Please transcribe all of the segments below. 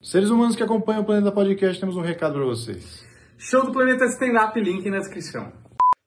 Seres humanos que acompanham o Planeta Podcast, temos um recado para vocês. Show do Planeta Stand-Up, link na descrição.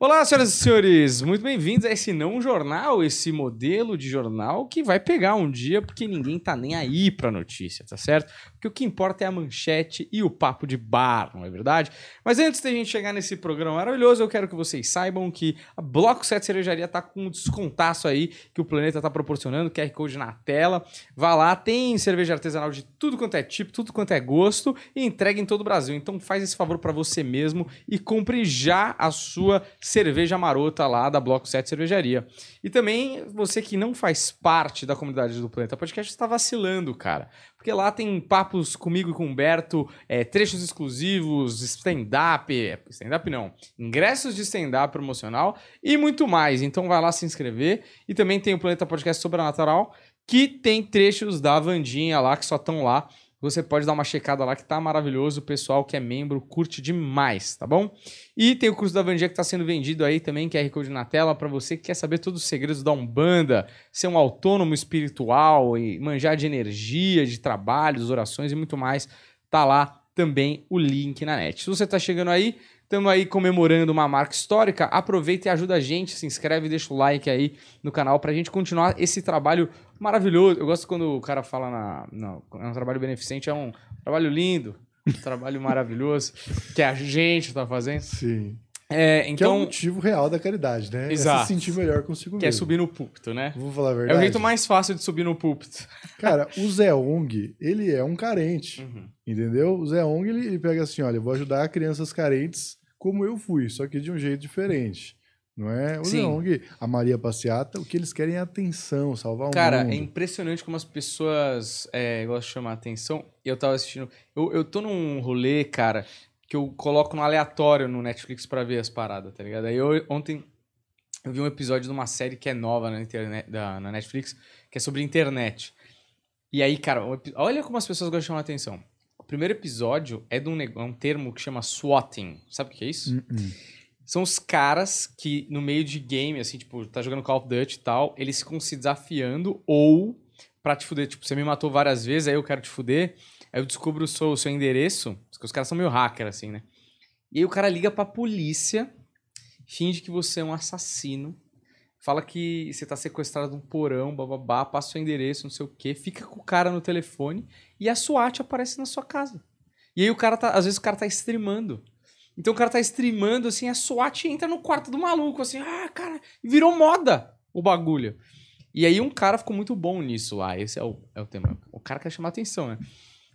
Olá, senhoras e senhores, muito bem-vindos a esse não jornal, esse modelo de jornal que vai pegar um dia porque ninguém tá nem aí pra notícia, tá certo? Porque o que importa é a manchete e o papo de bar, não é verdade? Mas antes da gente chegar nesse programa maravilhoso, eu quero que vocês saibam que a Bloco 7 Cerejaria tá com um descontaço aí que o Planeta tá proporcionando, QR Code na tela. Vá lá, tem cerveja artesanal de tudo quanto é tipo, tudo quanto é gosto e entrega em todo o Brasil. Então faz esse favor pra você mesmo e compre já a sua cerveja marota lá da Bloco 7 Cervejaria. E também você que não faz parte da comunidade do Planeta Podcast está vacilando, cara. Porque lá tem papos comigo e com o Humberto, é, trechos exclusivos, stand-up, stand-up não, ingressos de stand-up promocional e muito mais. Então vai lá se inscrever. E também tem o Planeta Podcast Sobrenatural, que tem trechos da Vandinha lá, que só estão lá. Você pode dar uma checada lá que tá maravilhoso. O pessoal que é membro curte demais, tá bom? E tem o curso da Vandinha que tá sendo vendido aí também, QR Code na tela, para você que quer saber todos os segredos da Umbanda, ser um autônomo espiritual e manjar de energia, de trabalhos, orações e muito mais. Tá lá também o link na net. Se você tá chegando aí, Estamos aí comemorando uma marca histórica. Aproveita e ajuda a gente, se inscreve, deixa o like aí no canal pra gente continuar esse trabalho maravilhoso. Eu gosto quando o cara fala na, na é um trabalho beneficente, é um trabalho lindo, um trabalho maravilhoso que a gente tá fazendo. Sim. É, Que é o então, motivo real da caridade, né? É Exato. se sentir melhor consigo que é mesmo. subir no púlpito, né? Vou falar a É verdade. o jeito mais fácil de subir no púlpito. Cara, o Zé Ong, ele é um carente, Uhum. entendeu? O Zé Ong, ele, ele pega assim, olha, eu vou ajudar crianças carentes como eu fui, só que de um jeito diferente. Não é? O Sim. Ong, a Maria Passeata, o que eles querem é atenção, salvar o Cara, mundo. é impressionante como as pessoas é, gostam de chamar atenção. Eu tava assistindo. Eu, eu tô num rolê, cara, que eu coloco no aleatório no Netflix pra ver as paradas, tá ligado? Aí eu, ontem eu vi um episódio de uma série que é nova na, internet, da, na Netflix, que é sobre internet. E aí, cara, olha como as pessoas gostam de chamar atenção. O primeiro episódio é de um, é um termo que chama swatting. Sabe o que é isso? Uh-uh. São os caras que, no meio de game, assim, tipo, tá jogando Call of Duty e tal, eles ficam se desafiando ou pra te fuder. Tipo, você me matou várias vezes, aí eu quero te fuder. Aí eu descubro o seu, o seu endereço. Porque os caras são meio hacker, assim, né? E aí o cara liga pra polícia, finge que você é um assassino, fala que você tá sequestrado num porão, bababá, passa o seu endereço, não sei o quê, fica com o cara no telefone e a SWAT aparece na sua casa. E aí o cara tá, às vezes o cara tá streamando. Então o cara tá streamando, assim, a SWAT entra no quarto do maluco, assim, ah, cara, virou moda o bagulho. E aí um cara ficou muito bom nisso lá, esse é o, é o tema. O cara quer chamar atenção, né?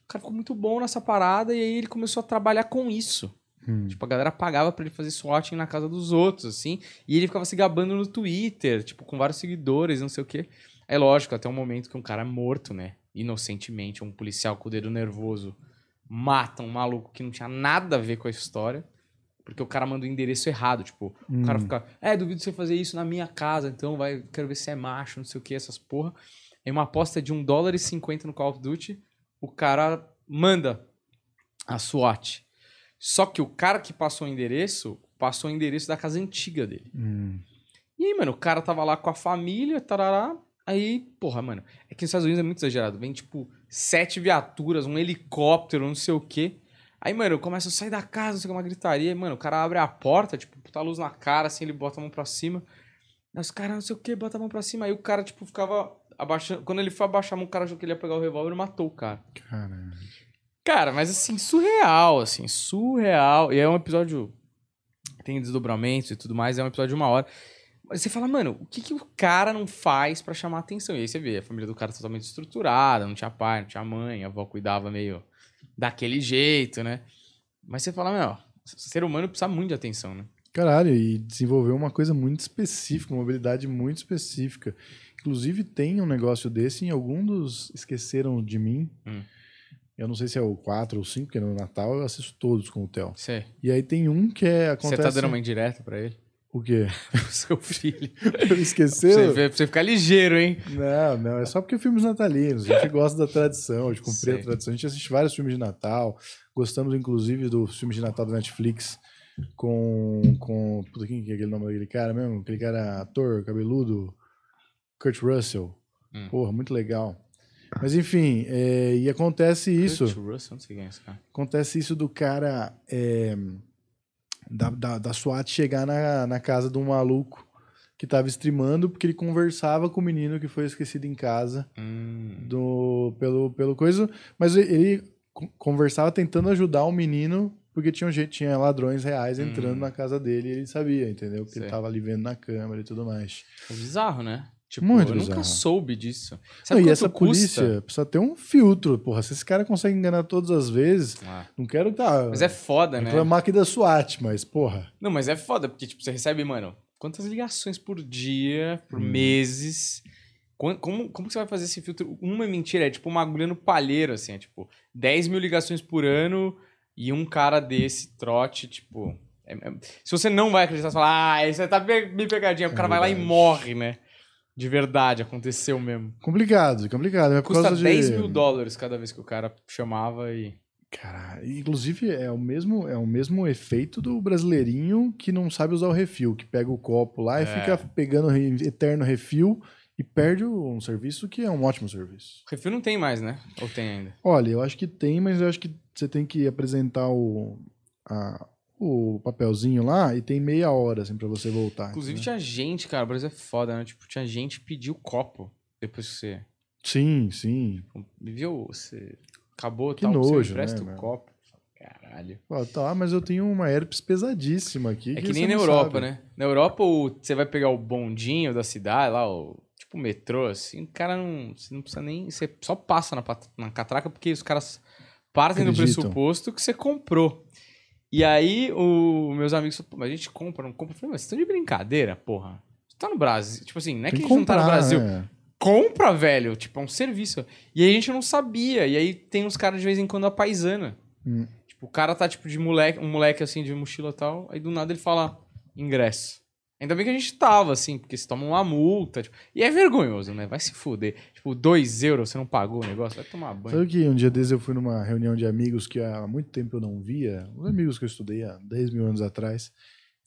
O cara ficou muito bom nessa parada e aí ele começou a trabalhar com isso. Hum. Tipo, a galera pagava pra ele fazer swatting na casa dos outros, assim. E ele ficava se gabando no Twitter, tipo, com vários seguidores, não sei o quê. É lógico, até um momento que um cara é morto, né? Inocentemente, um policial com o dedo nervoso mata um maluco que não tinha nada a ver com a história. Porque o cara manda o endereço errado. Tipo, o cara Hum. fica, é, duvido você fazer isso na minha casa, então vai, quero ver se é macho, não sei o que, essas porra. Em uma aposta de 1 dólar e 50 no Call of Duty, o cara manda a SWAT. Só que o cara que passou o endereço, passou o endereço da casa antiga dele. Hum. E aí, mano, o cara tava lá com a família, tarará. Aí, porra, mano, é que nos Estados Unidos é muito exagerado. Vem, tipo, sete viaturas, um helicóptero, não sei o quê. Aí, mano, começa a sair da casa, não sei o que, uma gritaria. Mano, o cara abre a porta, tipo, puta luz na cara, assim, ele bota a mão pra cima. Aí os caras, não sei o que, bota a mão pra cima. Aí o cara, tipo, ficava abaixando. Quando ele foi abaixar a mão, o cara achou que ele ia pegar o revólver e matou o cara. Caramba. Cara, mas assim, surreal, assim, surreal. E é um episódio. Tem desdobramentos e tudo mais, é um episódio de uma hora. Mas você fala, mano, o que, que o cara não faz pra chamar atenção? E aí você vê, a família do cara totalmente estruturada, não tinha pai, não tinha mãe, a avó cuidava meio daquele jeito, né? Mas você fala, meu, ser humano precisa muito de atenção, né? Caralho, e desenvolveu uma coisa muito específica, uma habilidade muito específica. Inclusive, tem um negócio desse em algum dos Esqueceram de Mim. Hum. Eu não sei se é o 4 ou 5, porque no Natal eu assisto todos com o Theo. Você, E aí tem um que é. você Acontece... tá dando uma indireta pra ele? O quê? Pro seu filho. Esqueceu? Você, vê- pra você ficar ligeiro, hein? Não, não, é só porque filmes natalinos. A gente gosta da tradição, de cumprir a tradição. A gente assiste vários filmes de Natal. Gostamos, inclusive, dos filmes de Natal da Netflix com. com puta, quem que é aquele nome daquele cara mesmo? Aquele cara ator, cabeludo, Kurt Russell. Hum. Porra, muito legal. Mas enfim, é, e acontece isso. Kurt Russell, não sei quem é esse cara. Acontece isso do cara é, da, da, da SWAT chegar na, na casa de um maluco que tava streamando porque ele conversava com o menino que foi esquecido em casa Hum. do, pelo, pelo coisa, mas ele- ele co- conversava tentando ajudar o menino porque tinha, um jeito, tinha ladrões reais entrando Hum. na casa dele e ele sabia, entendeu? Porque ele Sei. tava ali vendo na câmera e tudo mais. É bizarro, né? Tipo, Muito eu nunca bizarro. soube disso. Não, Sabe e quanto essa custa? polícia precisa ter um filtro, porra. Se esse cara consegue enganar todas as vezes, Ah, não quero tá, Mas é foda, né? reclamar aqui da SWAT, mas, porra. Não, mas é foda, porque tipo, você recebe, mano, quantas ligações por dia, por Hum. meses. Como, como que você vai fazer esse filtro? Uma é mentira, é tipo uma agulha no palheiro, assim, é tipo 10 mil ligações por ano e um cara desse trote, tipo. é- é- se você não vai acreditar, você fala, ah, você tá bem bem pegadinha, o É cara vai lá e morre, né? De verdade, aconteceu mesmo. Complicado, complicado. É por Custa causa de... 10 mil dólares cada vez que o cara chamava e. Cara, inclusive é o mesmo é o mesmo efeito do brasileirinho que não sabe usar o refil, que pega o copo lá e É. fica pegando eterno refil e perde o- um serviço que é um ótimo serviço. Refil não tem mais, né? Ou tem ainda? Olha, eu acho que tem, mas eu acho que você tem que apresentar o a- o papelzinho lá e tem meia hora assim para você voltar. Inclusive entendeu? tinha gente, cara, o Brasil é foda, né? Tipo, tinha gente que pediu copo depois que você. Sim, sim. Viu? Você acabou Que tal, você nojo, empresta né, o copo. Caralho. Tá, mas eu tenho uma herpes pesadíssima aqui. É que você nem na Europa, sabe. né? Na Europa, você vai pegar o bondinho da cidade, lá, o tipo o metrô, assim, o cara não. Você não precisa nem. Você só passa na, na catraca porque os caras partem do Acreditam. pressuposto que você comprou. E aí, o, meus amigos falaram, mas a gente compra, não compra. Eu falei, mas vocês estão de brincadeira, porra. Você tá no Brasil. Tipo assim, não é que Tem a gente não tá no comprar, Brasil. né? compra, velho. Tipo, é um serviço. E aí a gente não sabia. E aí tem uns caras de vez em quando a paisana. Hum. Tipo, o cara tá tipo de moleque, um moleque assim de mochila e tal. Aí do nada ele fala ingresso. Ainda bem que a gente tava, assim, porque você toma uma multa. tipo, e é vergonhoso, né? Vai se fuder. Tipo, dois euros, você não pagou o negócio, vai tomar banho. Sabe que um dia desses eu fui numa reunião de amigos que há muito tempo eu não via, os amigos que eu estudei há 10 mil anos atrás.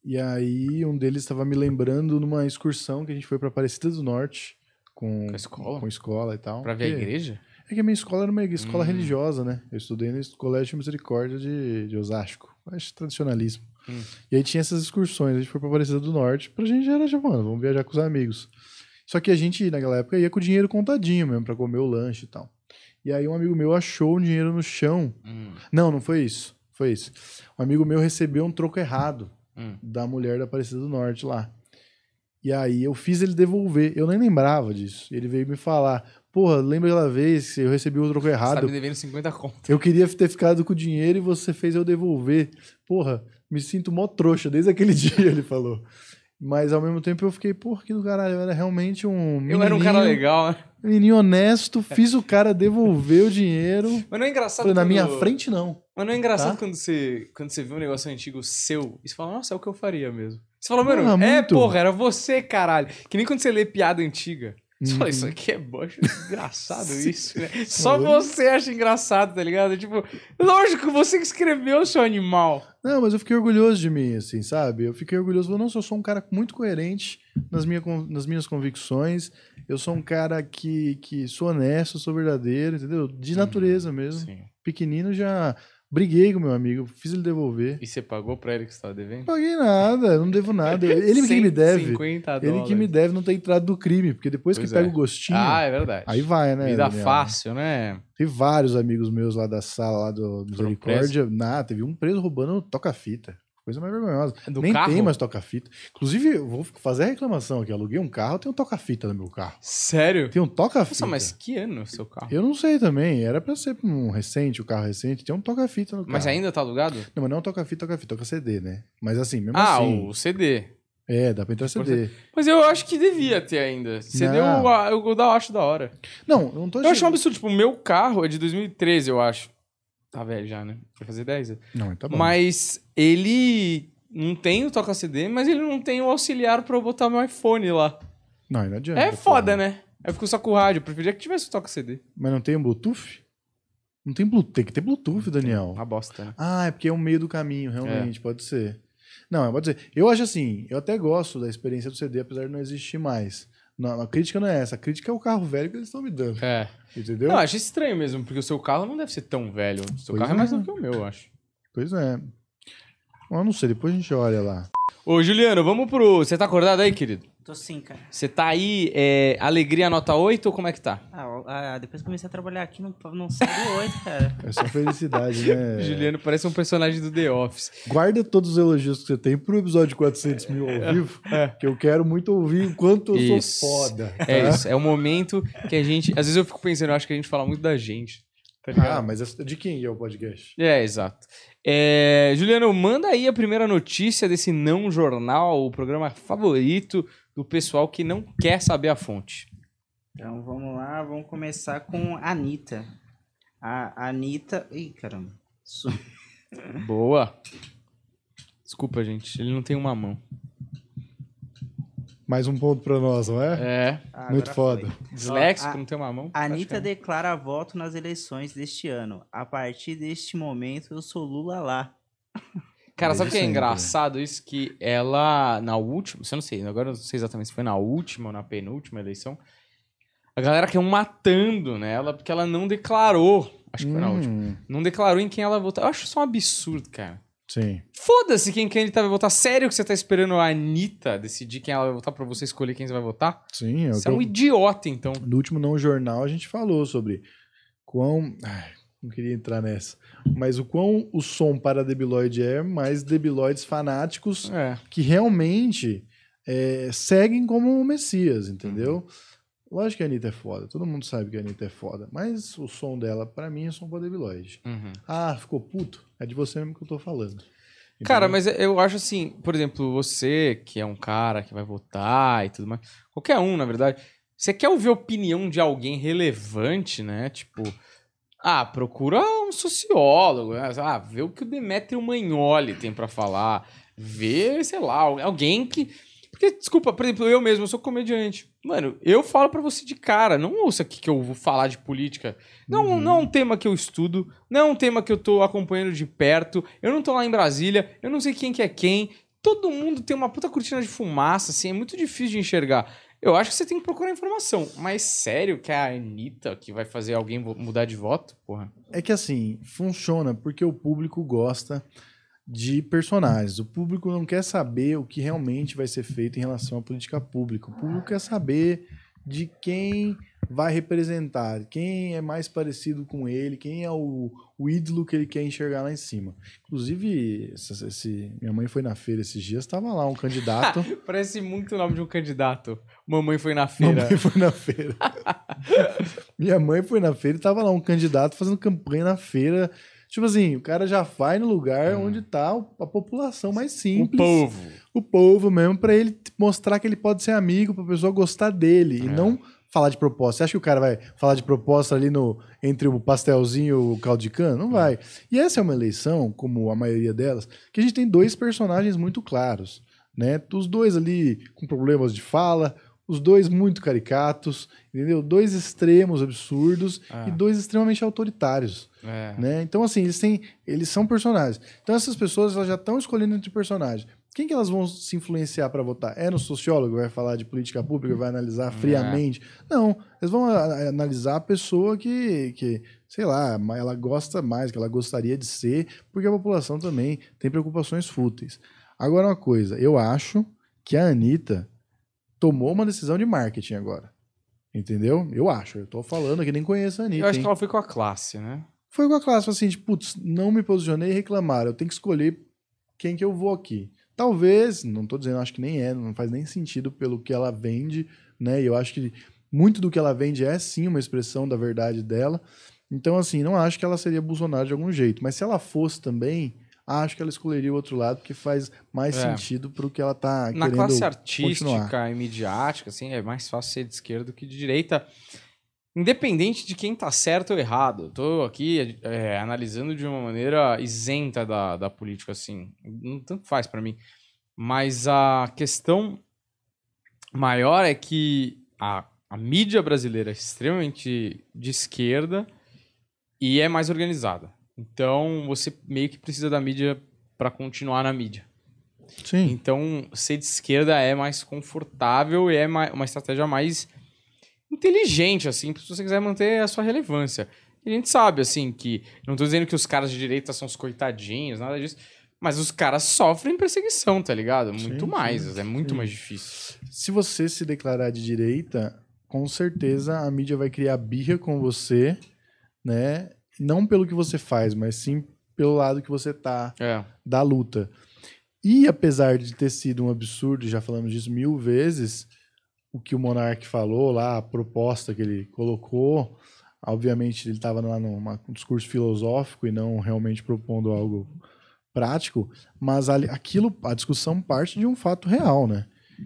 E aí um deles estava me lembrando numa excursão que a gente foi para Aparecida do Norte com, Com a escola? com escola e tal. Pra ver a igreja? É que a minha escola era uma escola Hum. religiosa, né? Eu estudei no Colégio Misericórdia de, de Osasco. Acho tradicionalismo. Hum. E aí tinha essas excursões. A gente foi pra Aparecida do Norte. Pra gente era, tipo, mano, vamos viajar com os amigos. Só que a gente, naquela época, ia com o dinheiro contadinho mesmo, pra comer o lanche e tal. E aí um amigo meu achou um dinheiro no chão. Hum, Não, não foi isso. Foi isso. Um amigo meu recebeu um troco errado hum. da mulher da Aparecida do Norte lá. E aí eu fiz ele devolver. Eu nem lembrava disso. Ele veio me falar: Porra, lembra aquela vez que eu recebi o troco Você tá errado? me devendo 50 conto. Eu queria ter ficado com o dinheiro e você fez eu devolver. Porra, me sinto mó trouxa desde aquele dia, ele falou. Mas ao mesmo tempo eu fiquei, porra, que do caralho, eu era realmente um Eu era um cara legal, né? Menininho honesto, fiz o cara devolver o dinheiro. Mas não é engraçado Falei, na minha frente não. Mas não é engraçado Tá? quando, você, quando você vê um negócio antigo seu e você fala, nossa, é o que eu faria mesmo. Você fala, mano, Porra, é, muito. porra, era você, caralho. Que nem quando você lê piada antiga. Você fala, Uhum. isso aqui é bom, acho engraçado isso, né? Só Falando. você acha engraçado, tá ligado? Tipo, lógico, você que escreveu, seu animal. Não, mas eu fiquei orgulhoso de mim, assim, sabe? Eu fiquei orgulhoso, nossa, eu sou um cara muito coerente nas, minha, nas minhas convicções. Eu sou um cara que, que sou honesto, sou verdadeiro, entendeu? De natureza mesmo. Sim. Pequenino já briguei com meu amigo, fiz ele devolver. E você pagou pra ele que você tava devendo? Paguei nada, não devo nada. Ele que me deve. 150 Ele dólares. que me deve não ter entrado do crime, porque depois Pois que pega é. o gostinho, Ah, é verdade. aí vai, né? Vida Daniel? fácil, né? Tem vários amigos meus lá da sala lá do Misericórdia. Nada, teve um preso roubando toca-fita. Coisa mais vergonhosa. Do Nem carro? tem mais toca-fita. Inclusive, eu vou fazer a reclamação aqui. Aluguei um carro, tem um toca-fita no meu carro. Sério? Tem um toca-fita. Nossa, mas que ano o seu carro? Eu não sei também. Era pra ser um recente, o carro recente. Tem um toca-fita no carro. Mas ainda tá alugado? Não, mas não é um toca-fita, toca-fita, toca-CD, né? Mas assim, mesmo Ah, assim. o CD. É, dá pra entrar CD. Mas eu acho que devia ter ainda. CD eu, eu, eu acho da hora. Não, eu não tô Eu acho um absurdo. Tipo, o meu carro é de 2013, eu acho. Tá velho já, né? Vai fazer 10 anos. Não, tá bom. Mas ele não tem o toca CD, mas ele não tem o auxiliar pra eu botar meu iPhone lá. Não, não adianta. É foda, né? Eu fico só com o rádio. Eu preferia que tivesse o toca CD. Mas não tem um Bluetooth? Não tem Bluetooth. Tem que ter Bluetooth, Daniel. Uma bosta, né? Ah, é porque é o meio do caminho, realmente, pode ser. Não, pode ser. Eu acho assim, eu até gosto da experiência do CD, apesar de não existir mais. Não, a crítica não é essa. A crítica é o carro velho que eles estão me dando. É. Entendeu? Não, acho estranho mesmo, porque o seu carro não deve ser tão velho. O seu Pois carro é mais é. novo que o meu, eu acho. Pois é. Eu não sei, depois a gente olha lá. Ô, Juliano, vamos pro. Você tá acordado aí, querido? Tô sim, cara. Você tá aí, é, alegria nota 8 ou como é que tá? Ah, ah, depois que comecei a trabalhar aqui, não, não sai do 8, cara. É só felicidade, né? Juliano parece um personagem do The Office. Guarda todos os elogios que você tem pro episódio 400 mil ao vivo, que eu quero muito ouvir o quanto eu Isso. sou foda. É tá? isso, é o momento que a gente. Às vezes eu fico pensando, eu acho que a gente fala muito da gente. Tá? Ah, mas de quem é o podcast? É, exato. É, Juliano, manda aí a primeira notícia desse não jornal, o programa favorito do pessoal que não quer saber a fonte. Então vamos lá, vamos começar com a Anitta. A Anitta. Ih, caramba. Su- Boa. Desculpa, gente, ele não tem uma mão. Mais um ponto pra nós, não é? É, Ah, Muito foda. foi. disléxico, a- não tem uma mão. Anitta declara voto nas eleições deste ano. A partir deste momento, eu sou Lula lá. Cara, sabe o que é sempre. engraçado isso? Que ela, na última, você não sei, agora eu não sei exatamente se foi na última ou na penúltima eleição, a galera caiu matando nela porque ela não declarou, acho que foi na última, Hum, não declarou em quem ela votar. Eu acho isso um absurdo, cara. Sim. Foda-se quem, quem tá vai votar. Sério que você tá esperando a Anitta decidir quem ela vai votar pra você escolher quem você vai votar? Sim, é Você é um eu- idiota, então. No último não jornal a gente falou sobre quão. Ai, não queria entrar nessa. Mas o quão o som para debilóide é, mais debilóides fanáticos É. que realmente é, seguem como o Messias, entendeu? Uhum. Lógico que a Anitta é foda, todo mundo sabe que a Anitta é foda, mas o som dela, pra mim, é som para debilóide. Uhum. Ah, ficou puto? É de você mesmo que eu tô falando. Cara, Entendeu? mas eu acho assim, por exemplo, você que é um cara que vai votar e tudo mais, qualquer um, na verdade, você quer ouvir a opinião de alguém relevante, né? Tipo, ah, procura um sociólogo, né? ah, vê o que o Demetrio Magnoli tem pra falar, vê, sei lá, alguém que porque, desculpa, por exemplo, eu mesmo, eu sou comediante. Mano, eu falo pra você de cara, não ouça aqui que eu vou falar de política. Não, Uhum. não é um tema que eu estudo, não é um tema que eu tô acompanhando de perto. Eu não tô lá em Brasília, eu não sei quem que é quem. Todo mundo tem uma puta cortina de fumaça, assim, é muito difícil de enxergar. Eu acho que você tem que procurar informação. Mas sério que é a Anitta que vai fazer alguém mudar de voto? Porra. É que assim, funciona porque o público gosta de personagens. O público não quer saber o que realmente vai ser feito em relação à política pública. O público quer saber de quem vai representar, quem é mais parecido com ele, quem é o, o ídolo que ele quer enxergar lá em cima. Inclusive, essa- esse, minha mãe foi na feira esses dias, estava lá um candidato. Parece muito o nome de um candidato. Mamãe foi na feira. Mamãe foi na feira. Minha mãe foi na feira e tava lá um candidato fazendo campanha na feira. Tipo assim, o cara já vai no lugar onde tá o- a população mais O simples. povo. O povo mesmo, pra ele mostrar que ele pode ser amigo, pra pessoa gostar dele. E É. não falar de proposta. Você acha que o cara vai falar de proposta ali no entre o pastelzinho e o caldo de cana? Não vai. E essa é uma eleição, como a maioria delas, que a gente tem dois personagens muito claros. Né? Os dois ali com problemas de fala, os dois muito caricatos, entendeu? Dois extremos absurdos Ah. e dois extremamente autoritários. É. Né? Então, assim, eles têm. Eles são personagens. Então, essas pessoas elas já estão escolhendo entre personagens. Quem que elas vão se influenciar para votar? É no sociólogo vai falar de política pública, vai analisar friamente? Não, eles vão analisar a pessoa que, que, sei lá, ela gosta mais, que ela gostaria de ser, porque a população também tem preocupações fúteis. Agora, uma coisa, eu acho que a Anitta tomou uma decisão de marketing agora. Entendeu? Eu acho. Eu tô falando que nem conheço a Anitta. Eu acho hein? que ela foi com a classe, né? Foi com a classe, assim, tipo, putz, não me posicionei e reclamaram. Eu tenho que escolher quem que eu vou aqui. Talvez, não tô dizendo, acho que nem é, não faz nem sentido pelo que ela vende, né? E eu acho que muito do que ela vende é sim uma expressão da verdade dela. Então, assim, não acho que ela seria Bolsonaro de algum jeito. Mas se ela fosse também, acho que ela escolheria o outro lado, porque faz mais É. sentido pro que ela tá Na querendo classe artística continuar. e midiática, assim, é mais fácil ser de esquerda do que de direita. Independente de quem tá certo ou errado. Eu tô aqui é, analisando de uma maneira isenta da, da política, assim. Não tanto faz pra mim. Mas a questão maior é que a, a mídia brasileira é extremamente de esquerda e é mais organizada. Então você meio que precisa da mídia pra continuar na mídia. Sim. Então, ser de esquerda é mais confortável e é ma- uma estratégia mais inteligente, assim, se você quiser manter a sua relevância. E a gente sabe, assim, que. Não tô dizendo que os caras de direita são os coitadinhos, nada disso. Mas os caras sofrem perseguição, tá ligado? Muito Sim, mais. sim, é muito sim. mais difícil. Se você se declarar de direita, com certeza a mídia vai criar birra com você, né? Não pelo que você faz, mas sim pelo lado que você tá É. da luta. E apesar de ter sido um absurdo, já falamos disso mil vezes, o que o Monark falou lá, a proposta que ele colocou, obviamente ele estava lá num um discurso filosófico e não realmente propondo algo prático, mas ali- aquilo, a discussão parte de um fato real, né?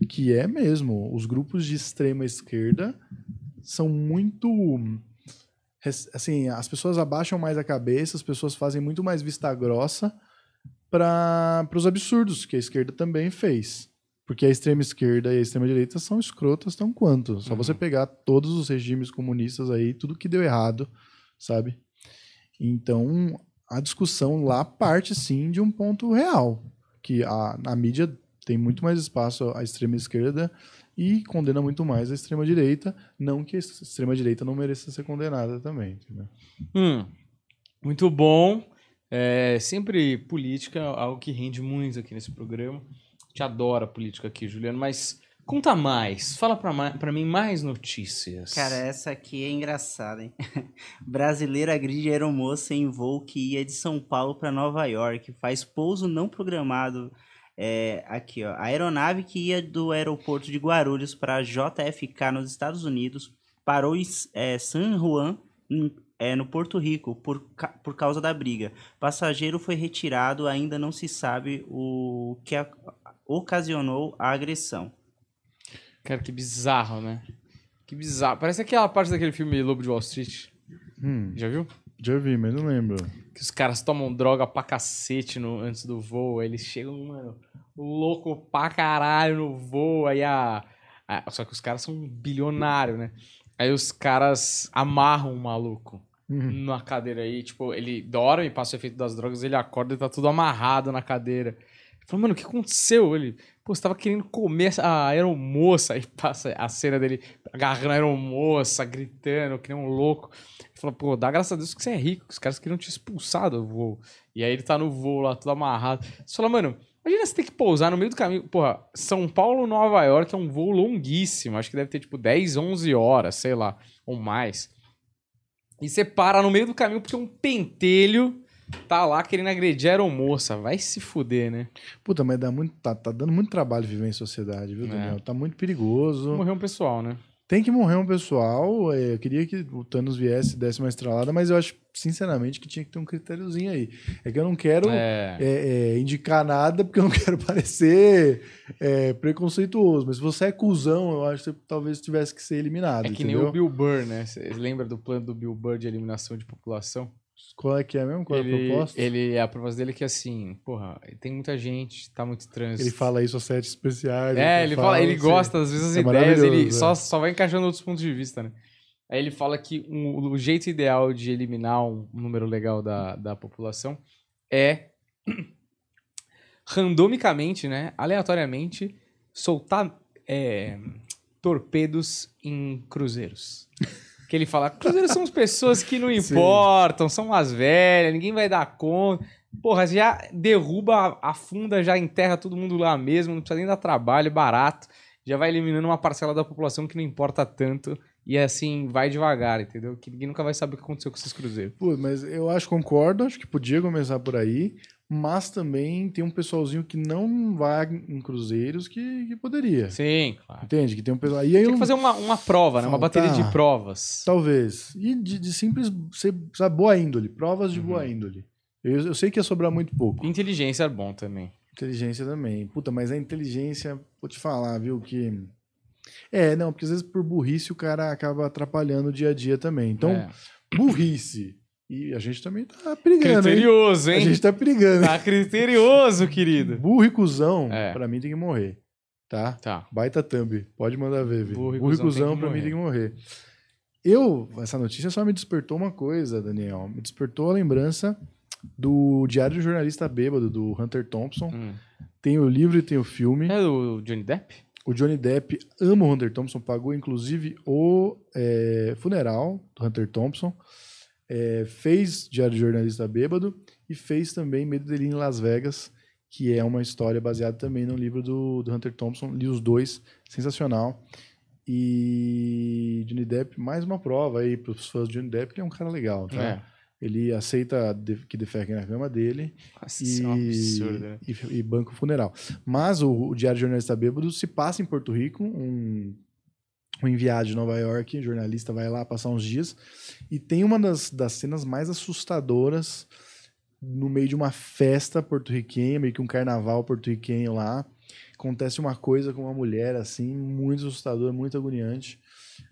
Que é mesmo, os grupos de extrema esquerda são muito assim, as pessoas abaixam mais a cabeça, as pessoas fazem muito mais vista grossa para os absurdos que a esquerda também fez. Porque a extrema esquerda e a extrema direita são escrotas tão quanto. Só você pegar todos os regimes comunistas aí, tudo que deu errado, sabe? Então, a discussão lá parte sim de um ponto real, que a, a mídia tem muito mais espaço à extrema esquerda e condena muito mais a extrema direita, não que a extrema direita não mereça ser condenada também? Hum, muito bom. É, sempre política, algo que rende muito aqui nesse programa. Gente adora política aqui, Juliano, mas conta mais. Fala pra mim mais notícias. Cara, essa aqui é engraçada, hein? Brasileira agride aeromoça em voo que ia de São Paulo para Nova York. Faz pouso não programado. É, aqui, ó. A aeronave que ia do aeroporto de Guarulhos para JFK nos Estados Unidos parou em é, San Juan, em- é, no Porto Rico, por, ca- por causa da briga. Passageiro foi retirado, ainda não se sabe o que a- ocasionou a agressão. Cara, que bizarro, né? Que bizarro. Parece aquela parte daquele filme Lobo de Wall Street. Hum, Já viu? já vi, mas não lembro. Que os caras tomam droga pra cacete no, antes do voo. Aí eles chegam, mano, louco pra caralho no voo. Aí a, a- Só que os caras são bilionários, né? Aí os caras amarram o maluco Uhum. na cadeira aí. Tipo, ele dorme, passa o efeito das drogas, ele acorda e tá tudo amarrado na cadeira. Fala, mano, o que aconteceu? Ele, pô, você tava querendo comer a aeromoça. Aí passa a cena dele agarrando a aeromoça, gritando, que nem um louco. Ele fala, pô, dá graças a Deus que você é rico, os caras queriam te expulsar do voo. E aí ele tá no voo lá, tudo amarrado. Você fala, mano, imagina você ter que pousar no meio do caminho. Porra, São Paulo, Nova York é um voo longuíssimo. Acho que deve ter tipo 10, 11 horas, sei lá, ou mais. E você para no meio do caminho porque um pentelho tá lá querendo agredir a aeromoça. Vai se fuder, né? Puta, mas dá muito, tá, tá dando muito trabalho viver em sociedade, viu, É. Daniel? Tá muito perigoso. Morreu um pessoal, né? Tem que morrer um pessoal. é, eu queria que o Thanos viesse e desse uma estralada, mas eu acho, sinceramente, que tinha que ter um critériozinho aí. É que eu não quero É. é, é, indicar nada, porque eu não quero parecer é, preconceituoso. Mas se você é cuzão, eu acho que você talvez tivesse que ser eliminado. É que entendeu? nem o Bill Burr, né? Você lembra do plano do Bill Burr de eliminação de população? Qual é que é mesmo? Qual é a ele, proposta? ele, a proposta dele é que assim, porra, tem muita gente, tá muito trânsito. Ele fala isso aos sete especiais. É, ele fala, ele assim. gosta às vezes das É ideias, ele maravilhoso, só, é. só vai encaixando outros pontos de vista, né? Aí ele fala que um- o jeito ideal de eliminar um número legal da, da população é randomicamente, né, aleatoriamente, soltar é, torpedos em cruzeiros. Que ele fala, cruzeiros são as pessoas que não importam, são as velhas, ninguém vai dar conta. Porra, já derruba, afunda, já enterra todo mundo lá mesmo, não precisa nem dar trabalho, barato. Já vai eliminando uma parcela da população que não importa tanto. E assim, vai devagar, entendeu? Que ninguém nunca vai saber o que aconteceu com esses cruzeiros. Pô, mas eu acho, concordo, acho que podia começar por aí, mas também tem um pessoalzinho que não vai em cruzeiros que, que poderia. Sim, claro. Entende? Que tem um pessoal. E aí Tem eu, que fazer uma, uma prova, né? Uma bateria de provas. Talvez. E de, de simples ser sabe, boa índole, provas de Uhum. boa índole. Eu, eu sei que ia sobrar muito pouco. Inteligência é bom também. Inteligência também. Puta, mas a inteligência, vou te falar, viu, que. É, não, porque às vezes por burrice o cara acaba atrapalhando o dia a dia também. Então, É. burrice. E a gente também tá perigando, hein? criterioso, A hein? gente tá perigando. Tá criterioso, querido. Burro e cuzão, É. pra mim tem que morrer. Tá? Tá. Baita thumb. Pode mandar ver? Burro Burro e cuzão pra mim tem que morrer. Eu, essa notícia só me despertou uma coisa, Daniel. Me despertou a lembrança do Diário do Jornalista Bêbado, do Hunter Thompson. Hum. Tem o livro e tem o filme. É do Johnny Depp? O Johnny Depp ama o Hunter Thompson, pagou inclusive o é, funeral do Hunter Thompson, é, fez Diário de Jornalista Bêbado e fez também Medo dele em Las Vegas, que é uma história baseada também no livro do, do Hunter Thompson. Li os dois, sensacional. E Johnny Depp, mais uma prova aí para os fãs de Johnny Depp, ele é um cara legal, tá? É. Ele aceita de- que defequem na cama dele Nossa, e, é um absurdo. né? e, e banco funeral. Mas o, o Diário de Jornalista Bêbado se passa em Porto Rico, um, um enviado de Nova York, jornalista vai lá passar uns dias, e tem uma das, das cenas mais assustadoras no meio de uma festa porto-riquenha, meio que um carnaval porto-riquenho lá. Acontece uma coisa com uma mulher, assim, muito assustadora, muito agoniante.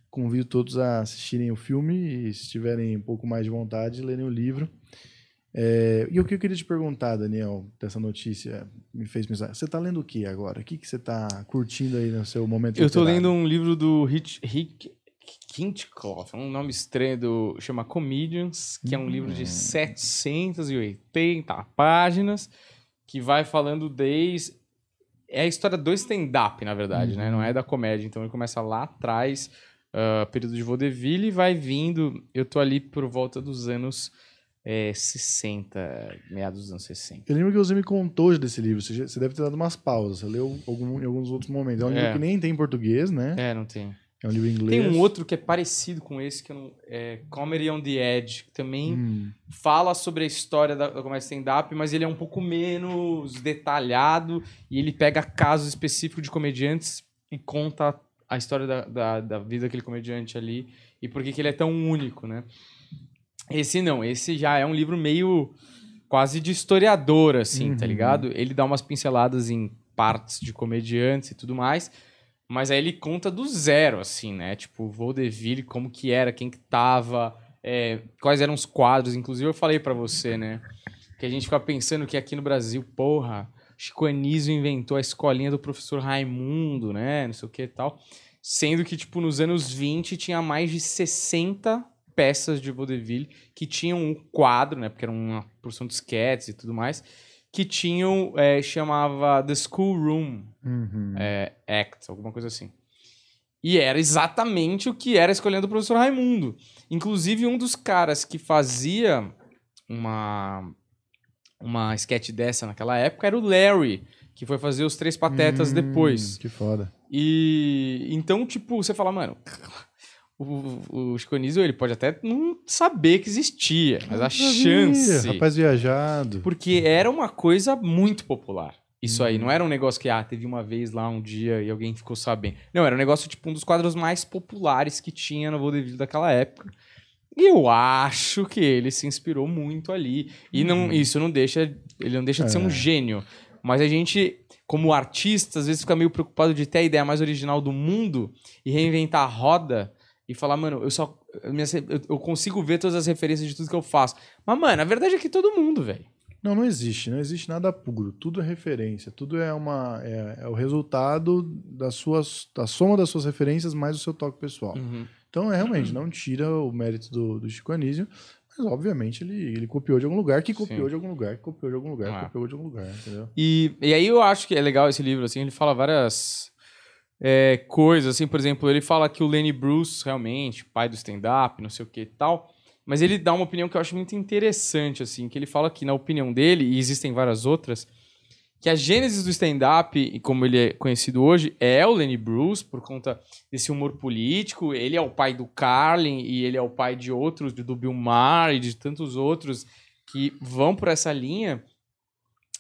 Convido todos a assistirem o filme e, se tiverem um pouco mais de vontade, lerem o livro. É, e o que eu queria te perguntar, Daniel, dessa notícia, me fez pensar. Você tá lendo o que agora? O que, que você tá curtindo aí no seu momento Eu literário? lendo um livro do Rich, Rick Kintcloff, um nome estranho, do, chama Comedians, que é um livro de 780 páginas, que vai falando desde... É a história do stand-up, na verdade, né? Não é da comédia. Então ele começa lá atrás, ah, período de vaudeville, e vai vindo... Eu tô ali por volta dos anos eh, 60, meados dos anos 60. Eu lembro que você me contou desse livro. Você, você deve ter dado umas pausas. Você leu algum, em alguns outros momentos. É um livro É. que nem tem em português, né? É, não tem. É um livro em inglês. Tem um outro que é parecido com esse, que não, é Comedy on the Edge, que também Hum, fala sobre a história da, da comédia stand-up, mas ele é um pouco menos detalhado e ele pega casos específicos de comediantes e conta a história da, da, da vida daquele comediante ali e por que ele é tão único, né? Esse não, esse já é um livro meio quase de historiador, assim, tá Uhum. ligado? Ele dá umas pinceladas em partes de comediantes e tudo mais, mas aí ele conta do zero, assim, né? Tipo, vaudeville, como que era, quem que tava, é, quais eram os quadros. Inclusive, eu falei pra você, né? Que a gente fica pensando que aqui no Brasil, porra, Chico Anísio inventou a escolinha do professor Raimundo, né? Não sei o que e tal. Sendo que, tipo, nos anos 20 tinha mais de 60 peças de vaudeville que tinham um quadro, né? Porque era uma porção de sketches e tudo mais. Que tinham, é, chamava The School Room, uhum. é, Act, alguma coisa assim. E era exatamente o que era escolhendo do professor Raimundo. Inclusive, um dos caras que fazia uma, uma sketch dessa naquela época era o Larry, que foi fazer os Três Patetas Hum, depois. Que foda. E então, tipo, você fala, mano, o, o Chico Anísio, ele pode até não saber que existia, mas a chance... Rapaz viajado. Porque era uma coisa muito popular. Isso Uhum. aí, não era um negócio que, ah, teve uma vez lá um dia e alguém ficou sabendo. Não, era um negócio, tipo, um dos quadros mais populares que tinha no vaudeville daquela época. E eu acho que ele se inspirou muito ali. E não, isso não deixa, ele não deixa de ser um Uhum. É. gênio. Mas a gente, como artista, às vezes fica meio preocupado de ter a ideia mais original do mundo e reinventar a roda e falar, mano, eu só. eu consigo ver todas as referências de tudo que eu faço. Mas, mano, a verdade é que todo mundo, velho. Não, não existe. Não existe nada puro. Tudo é referência. Tudo é uma é, é o resultado das suas, da soma das suas referências mais o seu toque pessoal. Uhum. Então, é realmente, não tira o mérito do, do Chico Anísio, mas obviamente ele, ele copiou de algum lugar, que copiou Sim. de algum lugar, que copiou de algum lugar, que Ah. copiou de algum lugar, entendeu? E, e aí eu acho que é legal esse livro, assim, ele fala várias é, coisas, assim, por exemplo, ele fala que o Lenny Bruce, realmente, pai do stand-up, não sei o que e tal, mas ele dá uma opinião que eu acho muito interessante, assim, que ele fala que, na opinião dele, e existem várias outras, que a gênese do stand-up, e como ele é conhecido hoje, é o Lenny Bruce, por conta desse humor político, ele é o pai do Carlin, e ele é o pai de outros, do Bill Maher e de tantos outros que vão por essa linha,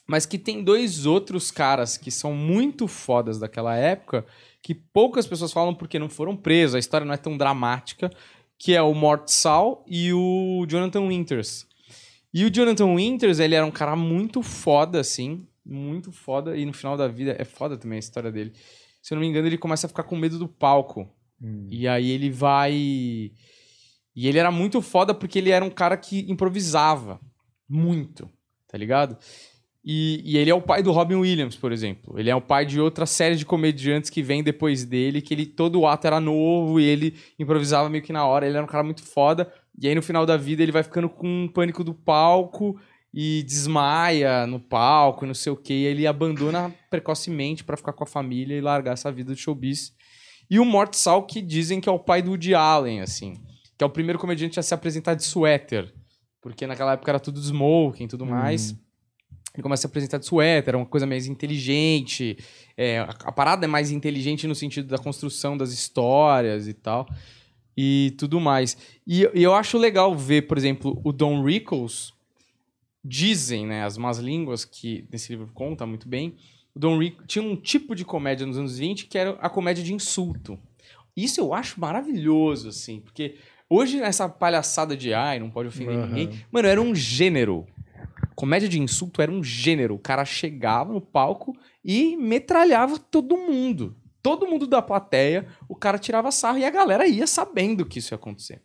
mas que tem dois outros caras que são muito fodas daquela época, que poucas pessoas falam porque não foram presos, a história não é tão dramática, que é o Mort Saul e o Jonathan Winters. E o Jonathan Winters, ele era um cara muito foda, assim, muito foda, e no final da vida, é foda também a história dele. Se eu não me engano, ele começa a ficar com medo do palco. Hum. E aí ele vai. E ele era muito foda porque ele era um cara que improvisava. Muito. Tá ligado? E, e ele é o pai do Robin Williams, por exemplo. Ele é o pai de outra série de comediantes que vem depois dele, que ele todo o ato era novo e ele improvisava meio que na hora. Ele era um cara muito foda. E aí no final da vida ele vai ficando com um pânico do palco e desmaia no palco e não sei o que. E ele abandona precocemente pra ficar com a família e largar essa vida de showbiz. E o Mort Sal, que dizem que é o pai do Woody Allen, assim. Que é o primeiro comediante a se apresentar de suéter. Porque naquela época era tudo smoking e tudo mais. Ele começa a se apresentar de suéter, uma coisa mais inteligente. É, a, a parada é mais inteligente no sentido da construção das histórias e tal. E tudo mais. E, e eu acho legal ver, por exemplo, o Don Rickles. Dizem, né, as más línguas, que nesse livro conta muito bem. O Don Rickles tinha um tipo de comédia nos anos 20 que era a comédia de insulto. Isso eu acho maravilhoso, assim, porque hoje essa palhaçada de ai, não pode ofender Aham. ninguém. Mano, era um gênero. Comédia de insulto era um gênero. O cara chegava no palco e metralhava todo mundo. Todo mundo da plateia, o cara tirava sarro e a galera ia sabendo que isso ia acontecer.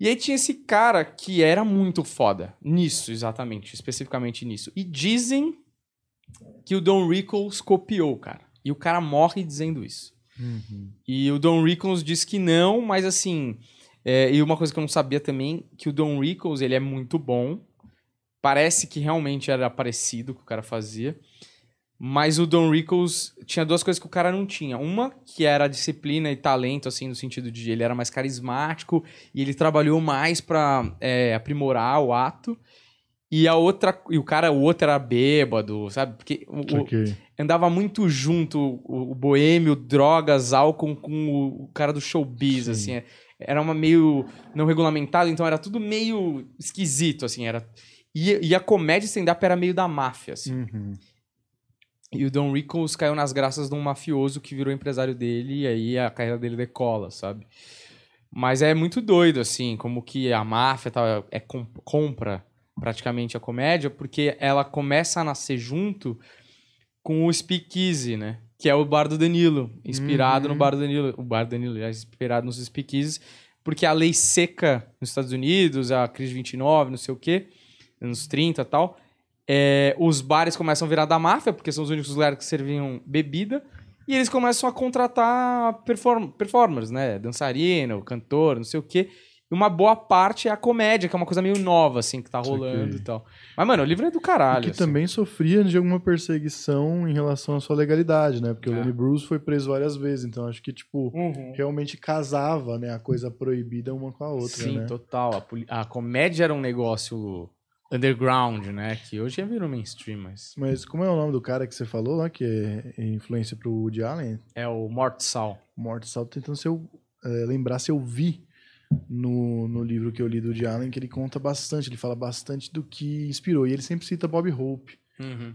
E aí tinha esse cara que era muito foda nisso, exatamente, especificamente nisso. E dizem que o Don Rickles copiou, cara. E o cara morre dizendo isso. Uhum. E o Don Rickles diz que não, mas assim. é, e uma coisa que eu não sabia também, que o Don Rickles ele é muito bom. Parece que realmente era parecido que o cara fazia. Mas o Don Rickles tinha duas coisas que o cara não tinha. Uma, que era disciplina e talento, assim, no sentido de ele era mais carismático e ele trabalhou mais pra é, aprimorar o ato. E a outra, e o cara, o outro era bêbado, sabe? Porque o- o, Ok. andava muito junto o, o boêmio, drogas, álcool com o, o cara do showbiz, Sim. assim. é- Era uma meio não regulamentado, então era tudo meio esquisito, assim. Era... E, e a comédia stand-up era meio da máfia, assim. Uhum. E o Don Rickles caiu nas graças de um mafioso que virou empresário dele, e aí a carreira dele decola, sabe? Mas é muito doido, assim, como que a máfia tá, é, com- compra praticamente a comédia, porque ela começa a nascer junto com o Speakeasy, né? Que é o Bar do Danilo, inspirado Uhum. no Bar do Danilo. O Bar do Danilo é inspirado nos Speakeasies, porque a lei seca nos Estados Unidos, a crise de 29, não sei o quê, anos 30 e tal, é, os bares começam a virar da máfia, porque são os únicos lugares que serviam bebida, e eles começam a contratar perform performers, né? Dançarino, cantor, não sei o quê. E uma boa parte é a comédia, que é uma coisa meio nova, assim, que tá rolando e tal. Mas, mano, o livro é do E caralho. que assim. também sofria de alguma perseguição em relação à sua legalidade, né? Porque o É. Lenny Bruce foi preso várias vezes, então acho que, tipo, Uhum. realmente casava, né? A coisa proibida uma com a outra, Sim, né? total. A, a comédia era um negócio underground, né? Que hoje já virou mainstream, mas Mas como é o nome do cara que você falou lá, que é influência pro Woody Allen? é o Mort Sal. Morto Salto tentando se eu, é, lembrar se eu vi no, no livro que eu li do Woody Allen, que ele conta bastante, ele fala bastante do que inspirou. E ele sempre cita Bob Hope.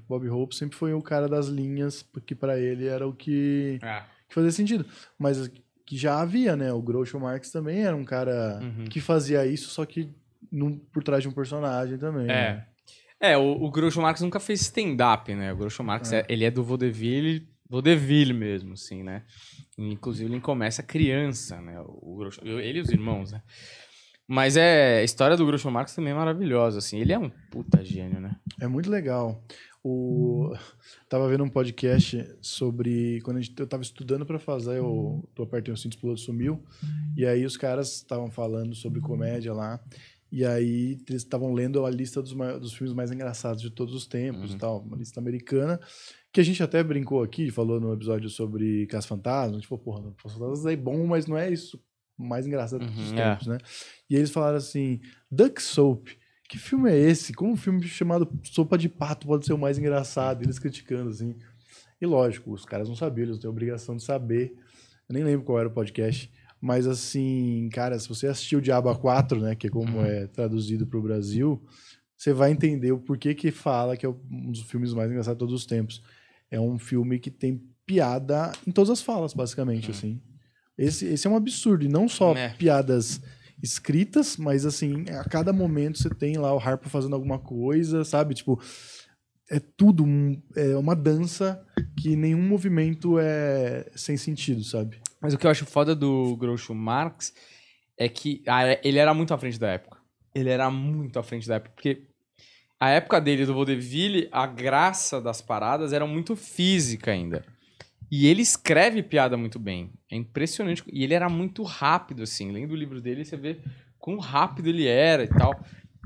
Bob Hope sempre foi o cara das linhas, porque pra ele era o que, É. que fazia sentido. Mas que já havia, né? O Groucho Marx também era um cara Uhum. que fazia isso, só que num- por trás de um personagem também. né? É. É, o, o Groucho Marx nunca fez stand-up, né? O Groucho Marx, É. é- ele é do vaudeville, vaudeville mesmo, assim, né? Inclusive, ele começa criança, né? O Groucho, ele e os irmãos, né? Mas é, a história do Groucho Marx também é maravilhosa, assim. Ele é um puta gênio, né? É muito legal. O... Tava vendo um podcast sobre. Quando a gente... eu tava estudando pra fazer, eu tô apertei o cinto, o piloto sumiu. E aí os caras estavam falando sobre comédia lá. E aí eles estavam lendo a lista dos, dos filmes mais engraçados de todos os tempos Uhum. e tal. Uma lista americana. Que a gente até brincou aqui, falou no episódio sobre Cas Fantasma. A gente falou, porra, Cas Fantasmas é bom, mas não é isso mais engraçado de todos os Uhum, é. tempos, né? E eles falaram assim: Duck Soap. Que filme é esse? Como um filme chamado Sopa de Pato pode ser o mais engraçado? Eles criticando, assim. E lógico, os caras não sabiam, eles têm a obrigação de saber. Eu nem lembro qual era o podcast. Mas assim, cara, se você assistiu o Diabo 4, né? Que é como é traduzido para o Brasil, você vai entender o porquê que fala que é um dos filmes mais engraçados de todos os tempos. É um filme que tem piada em todas as falas, basicamente, assim. Esse, esse é um absurdo. E não só É. piadas escritas, mas assim, a cada momento você tem lá o Harpo fazendo alguma coisa, sabe? Tipo, é tudo um- é uma dança que nenhum movimento é sem sentido, sabe? Mas o que eu acho foda do Groucho Marx é que ah, ele era muito à frente da época. Ele era muito à frente da época, porque a época dele do vaudeville, a graça das paradas era muito física ainda. E ele escreve piada muito bem. É impressionante. E ele era muito rápido, assim. Lendo o livro dele, você vê quão rápido ele era e tal.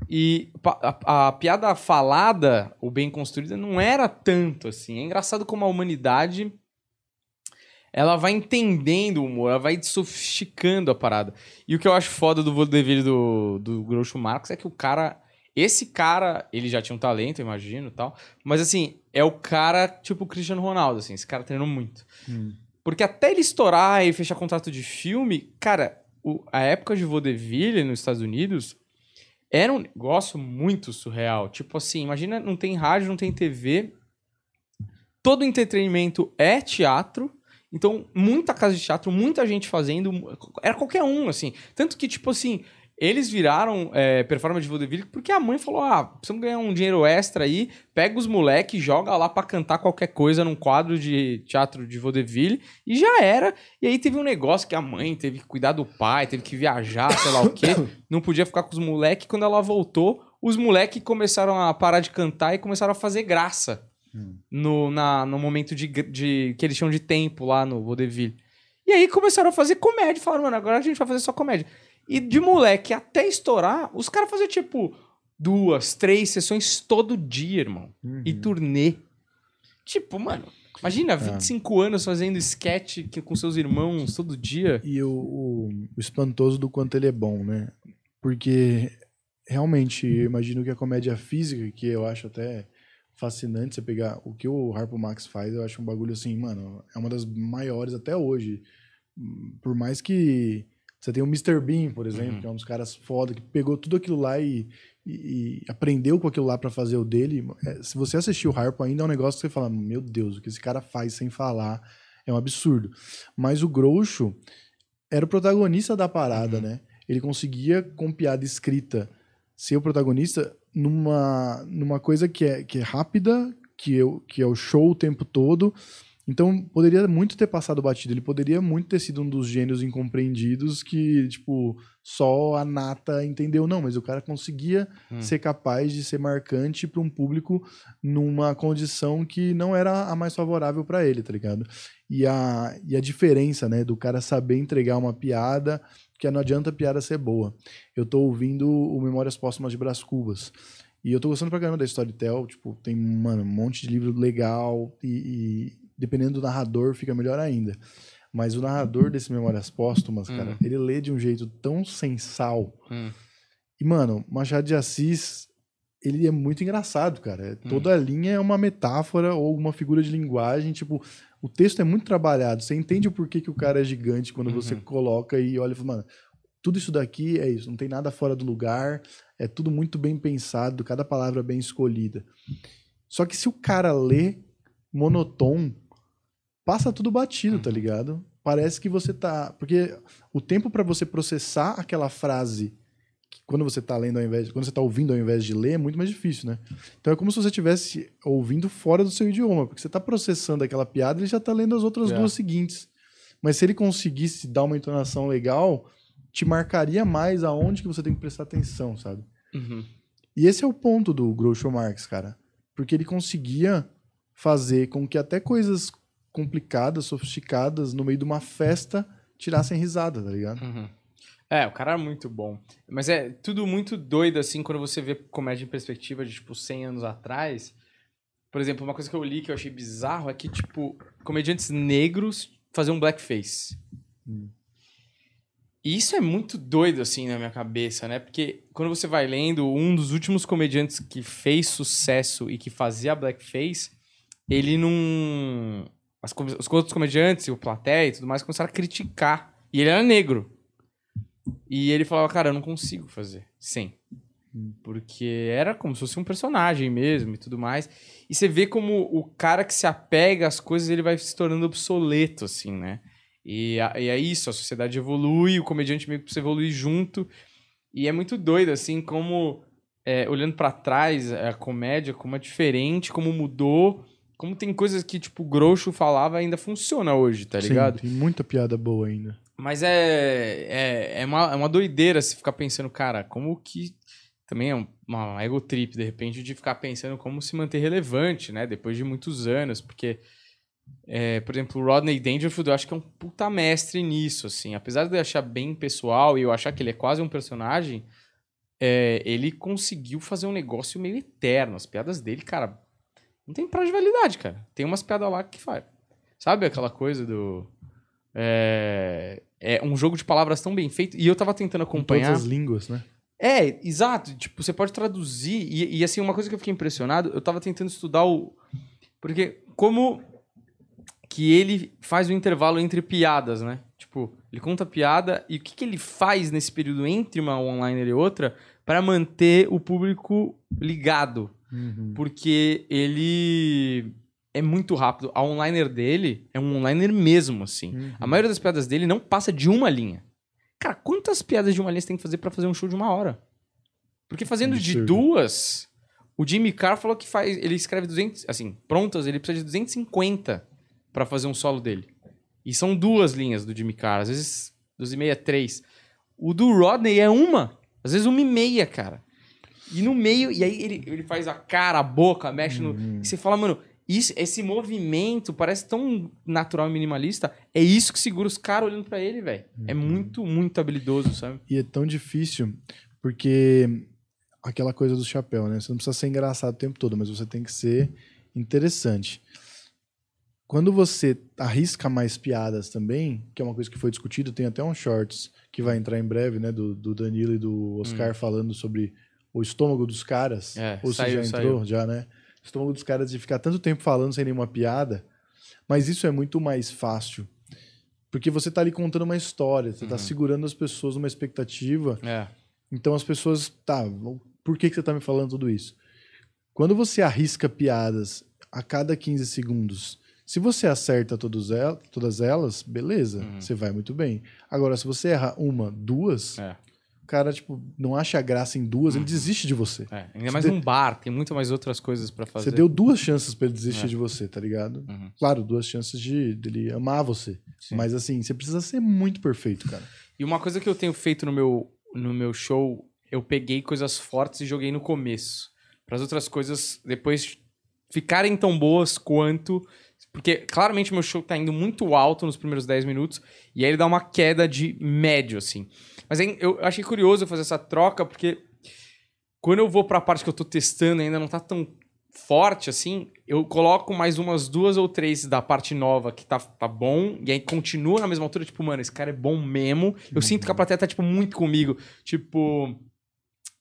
E a, a piada falada, ou bem construída, não era tanto assim. É engraçado como a humanidade ela vai entendendo o humor, ela vai sofisticando a parada. E o que eu acho foda do vaudeville do, do Groucho Marx é que o cara... Esse cara, ele já tinha um talento, eu imagino, e tal. Mas, assim, é o cara tipo o Cristiano Ronaldo, assim. Esse cara treinou muito. Porque até ele estourar e fechar contrato de filme, cara, o- a época de vaudeville nos Estados Unidos era um negócio muito surreal. Tipo assim, imagina, não tem rádio, não tem TV. Todo entretenimento é teatro. Então, muita casa de teatro, muita gente fazendo. Era qualquer um, assim. Tanto que, tipo assim, eles viraram é, performance de vaudeville porque a mãe falou: ah, precisamos ganhar um dinheiro extra aí. Pega os moleques, joga lá pra cantar qualquer coisa num quadro de teatro de vaudeville. E já era. E aí teve um negócio que a mãe teve que cuidar do pai, teve que viajar, sei lá o quê. Não podia ficar com os moleques. Quando ela voltou, os moleques começaram a parar de cantar e começaram a fazer graça no, na, no momento de, de que eles chamam de tempo lá no vaudeville. E aí começaram a fazer comédia. Falaram, mano, agora a gente vai fazer só comédia. E de moleque até estourar, os caras faziam tipo duas, três sessões todo dia, irmão. E turnê. Tipo, mano, imagina 25 anos fazendo sketch com seus irmãos todo dia. E o, o, o espantoso do quanto ele é bom, né? Porque realmente eu imagino que a comédia física, que eu acho até fascinante você pegar o que o Harpo Max faz, eu acho um bagulho assim, mano, é uma das maiores até hoje. Por mais que você tem o Mr. Bean, por exemplo, Uhum. que é um dos caras foda, que pegou tudo aquilo lá e, e- e aprendeu com aquilo lá pra fazer o dele. É, se você assistir o Harpo ainda é um negócio que você fala, meu Deus, o que esse cara faz sem falar é um absurdo. Mas o Groucho era o protagonista da parada, né? Ele conseguia, com piada escrita, ser o protagonista numa, numa coisa que é, que é rápida, que é, o- que é o show o tempo todo. Então, poderia muito ter passado batido. Ele poderia muito ter sido um dos gênios incompreendidos que, tipo, só a nata entendeu. Não, mas o cara conseguia Hum. ser capaz de ser marcante para um público numa condição que não era a mais favorável para ele, tá ligado? E a, e a diferença, né, do cara saber entregar uma piada, que não adianta a piada ser boa. Eu tô ouvindo o Memórias Póstumas de Brás Cubas. E eu tô gostando pra caramba da Storytel, tipo, tem, mano, um monte de livro legal e, e dependendo do narrador fica melhor ainda. Mas o narrador desse Memórias Póstumas, cara, Hum. ele lê de um jeito tão sensal. Hum. E, mano, Machado de Assis, ele é muito engraçado, cara. Toda linha é uma metáfora ou uma figura de linguagem, tipo, o texto é muito trabalhado. Você entende o porquê que o cara é gigante quando você Uhum. coloca e olha e fala, mano, tudo isso daqui é isso, não tem nada fora do lugar, é tudo muito bem pensado, cada palavra bem escolhida. Só que se o cara lê monotom, passa tudo batido, tá ligado? Parece que você tá. Porque o tempo pra você processar aquela frase quando você tá lendo ao invés, quando você tá ouvindo ao invés de ler, é muito mais difícil, né? Então é como se você estivesse ouvindo fora do seu idioma, porque você tá processando aquela piada e ele já tá lendo as outras É. duas seguintes. Mas se ele conseguisse dar uma entonação legal, te marcaria mais aonde que você tem que prestar atenção, sabe? Uhum. E esse é o ponto do Groucho Marx, cara. Porque ele conseguia fazer com que até coisas complicadas, sofisticadas, no meio de uma festa, tirassem risada, tá ligado? Uhum. É, o cara é muito bom. Mas é tudo muito doido, assim, quando você vê comédia em perspectiva de, tipo, 100 anos atrás. Por exemplo, uma coisa que eu li que eu achei bizarro é que, tipo, comediantes negros faziam blackface. E isso é muito doido, assim, na minha cabeça, né? Porque quando você vai lendo, um dos últimos comediantes que fez sucesso e que fazia blackface, ele não... as com- os outros comediantes, o plateia e tudo mais, começaram a criticar. E ele era negro. E ele falava, cara, eu não consigo fazer sem. Porque era como se fosse um personagem mesmo e tudo mais. E você vê como o cara que se apega às coisas, ele vai se tornando obsoleto, assim, né? E, a- e é isso, a sociedade evolui, o comediante meio que precisa evoluir junto. E é muito doido, assim, como, é, olhando pra trás, a comédia, como é diferente, como mudou, como tem coisas que, tipo, o Groucho falava ainda funciona hoje, tá Sim, ligado? tem muita piada boa ainda. Mas é, é, é, uma, é uma doideira se ficar pensando, cara, como que. Também é um- uma ego trip, de repente, de ficar pensando como se manter relevante, né? Depois de muitos anos. Porque, é, por exemplo, o Rodney Dangerfield, eu acho que é um puta mestre nisso, assim. Apesar de eu achar bem pessoal e eu achar que ele é quase um personagem, é, ele conseguiu fazer um negócio meio eterno. As piadas dele, cara, não tem prazo de validade, cara. Tem umas piadas lá que faz. Sabe aquela coisa do. É, é um jogo de palavras tão bem feito. E eu tava tentando Com acompanhar. todas as línguas, né? É, exato. Tipo, você pode traduzir. E, e, assim, uma coisa que eu fiquei impressionado, eu tava tentando estudar o. Porque como que ele faz o intervalo entre piadas, né? Tipo, ele conta piada e o que, que ele faz nesse período entre uma online e outra para manter o público ligado. Uhum. Porque ele é muito rápido. A onliner dele é um onliner mesmo, assim. Uhum. A maioria das piadas dele não passa de uma linha. Cara, quantas piadas de uma linha você tem que fazer pra fazer um show de uma hora? Porque fazendo de duas, o Jimmy Carr falou que faz, ele escreve 200, assim, prontas, ele precisa de 250 pra fazer um solo dele. E são duas linhas do Jimmy Carr, às vezes duas e meia, três. O do Rodney é uma, às vezes uma e meia, cara. E no meio, e aí ele, ele faz a cara, a boca, mexe no. Uhum. E você fala, mano, isso, esse movimento parece tão natural e minimalista. É isso que segura os caras olhando pra ele, velho. É muito, muito habilidoso, sabe? E é tão difícil, porque aquela coisa do chapéu, né? Você não precisa ser engraçado o tempo todo, mas você tem que ser interessante. Quando você arrisca mais piadas também, que é uma coisa que foi discutido, tem até um shorts que vai entrar em breve, né? Do, do Danilo e do Oscar falando sobre o estômago dos caras. Hum. É, Ou se saiu, já entrou, saiu. já, né? O estômago dos caras de ficar tanto tempo falando sem nenhuma piada. Mas isso é muito mais fácil. Porque você tá ali contando uma história, você tá segurando as pessoas numa expectativa. É. Então as pessoas, tá, por que, que você tá me falando tudo isso? Quando você arrisca piadas a cada 15 segundos, se você acerta todos el- todas elas, beleza, você vai muito bem. Agora, se você erra uma, duas, É. o cara, tipo, não acha graça em duas, ele desiste de você. é. Ainda mais num bar, tem muito mais outras coisas pra fazer. Você deu duas chances pra ele desistir É. de você, tá ligado? Uhum. Claro, duas chances de dele amar você. Sim. Mas assim, você precisa ser muito perfeito, cara. E uma coisa que eu tenho feito no meu, no meu show, eu peguei coisas fortes e joguei no começo. Para as outras coisas depois ficarem tão boas quanto. Porque claramente meu show tá indo muito alto nos primeiros 10 minutos. E aí ele dá uma queda de médio, assim. Mas aí eu achei curioso fazer essa troca, porque quando eu vou pra parte que eu tô testando ainda não tá tão forte assim, eu coloco mais umas duas ou três da parte nova que tá, tá bom, e aí continua na mesma altura, tipo, mano, esse cara é bom mesmo. Eu sinto que a plateia tá, tipo, muito comigo. Tipo,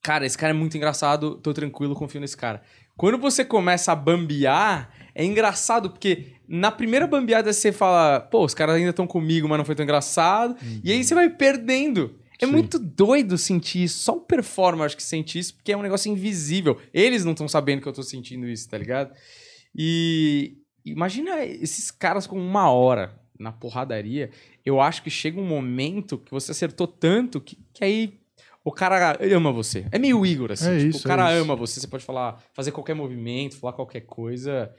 cara, esse cara é muito engraçado, tô tranquilo, confio nesse cara. Quando você começa a bambear, é engraçado, porque na primeira bambeada você fala, pô, os caras ainda estão comigo, mas não foi tão engraçado. E aí você vai perdendo. É Sim. muito doido sentir isso. Só o performer acho que sente isso, porque é um negócio invisível. Eles não estão sabendo que eu tô sentindo isso, tá ligado? E imagina esses caras com uma hora na porradaria. Eu acho que chega um momento que você acertou tanto que, que aí o cara ama você. É meio Igor, assim. É tipo, isso, o cara é ama você. Você pode falar, fazer qualquer movimento, falar qualquer coisa.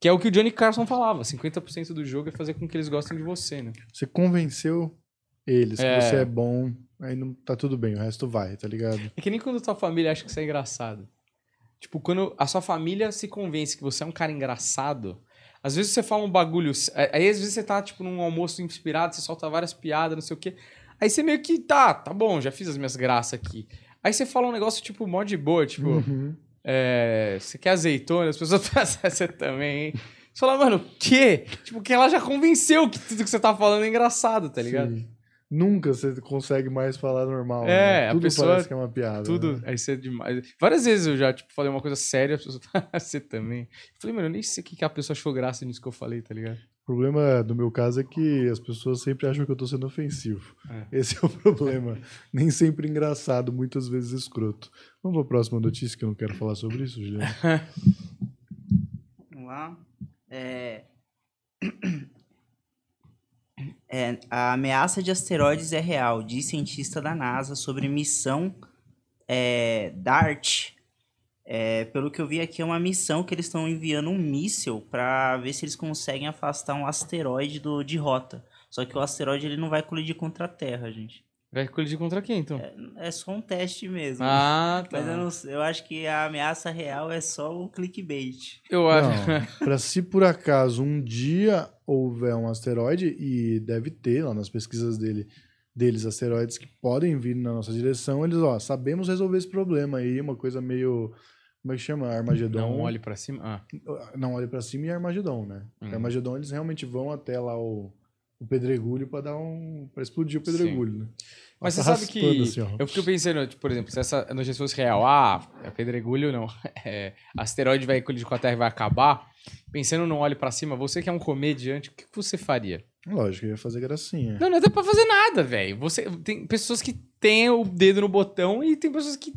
Que é o que o Johnny Carson falava. 50% do jogo é fazer com que eles gostem de você, né? Você convenceu eles É. que você é bom, aí não tá tudo bem, o resto vai, tá ligado? É que nem quando tua família acha que você é engraçado. Tipo, quando a sua família se convence que você é um cara engraçado, às vezes você fala um bagulho. Aí às vezes você tá, tipo, num almoço inspirado, você solta várias piadas, não sei o quê. Aí você meio que, tá, tá bom, já fiz as minhas graças aqui. Aí você fala um negócio, tipo, mó de boa, tipo, Uhum. É, você quer azeitona? As pessoas pensam, você também, hein? Você fala, mano, o quê? Tipo, que ela já convenceu que tudo que você tá falando é engraçado, tá ligado? Sim. Nunca você consegue mais falar normal. É, né? a Tudo pessoa- parece que é uma piada. Tudo, né? aí você é demais. Várias vezes eu já, tipo, falei uma coisa séria, as pessoas falam, "Ah, você também. Eu falei, mano, eu nem sei o que que a pessoa achou graça nisso que eu falei, tá ligado? O problema do meu caso é que as pessoas sempre acham que eu tô sendo ofensivo. É. Esse é o problema. Nem sempre engraçado, muitas vezes escroto. Vamos pra próxima notícia que eu não quero falar sobre isso, Juliano. Vamos lá. É... É, a ameaça de asteroides é real, diz cientista da NASA sobre missão é, DART. É, pelo que eu vi aqui, é uma missão que eles estão enviando um míssil para ver se eles conseguem afastar um asteroide do, de rota. Só que o asteroide ele não vai colidir contra a Terra, gente. Vai colidir contra quem, então? É só um teste mesmo. Ah, tá. Mas eu, não, sei- eu acho que a ameaça real é só o clickbait. Eu acho. Pra se por acaso um dia houver um asteroide, e deve ter lá nas pesquisas dele, deles, asteroides que podem vir na nossa direção, eles, ó, sabemos resolver esse problema aí, uma coisa meio. Como é que chama? Armagedon. Não olhe pra cima. Ah, Não, olha pra cima e Armagedon, né? Hum. Armagedon, eles realmente vão até lá o, o pedregulho pra dar um. pra explodir o pedregulho, né? Mas você sabe que. assim, eu fico pensando, tipo, por exemplo, se essa notícia fosse real, ah, é pedregulho, não. É, asteroide vai colidir com a Terra e vai acabar. Pensando no olho pra cima, você que é um comediante, o que que você faria? Lógico, eu ia fazer gracinha. Não, não dá pra fazer nada, velho. Você tem pessoas que têm o dedo no botão e tem pessoas que.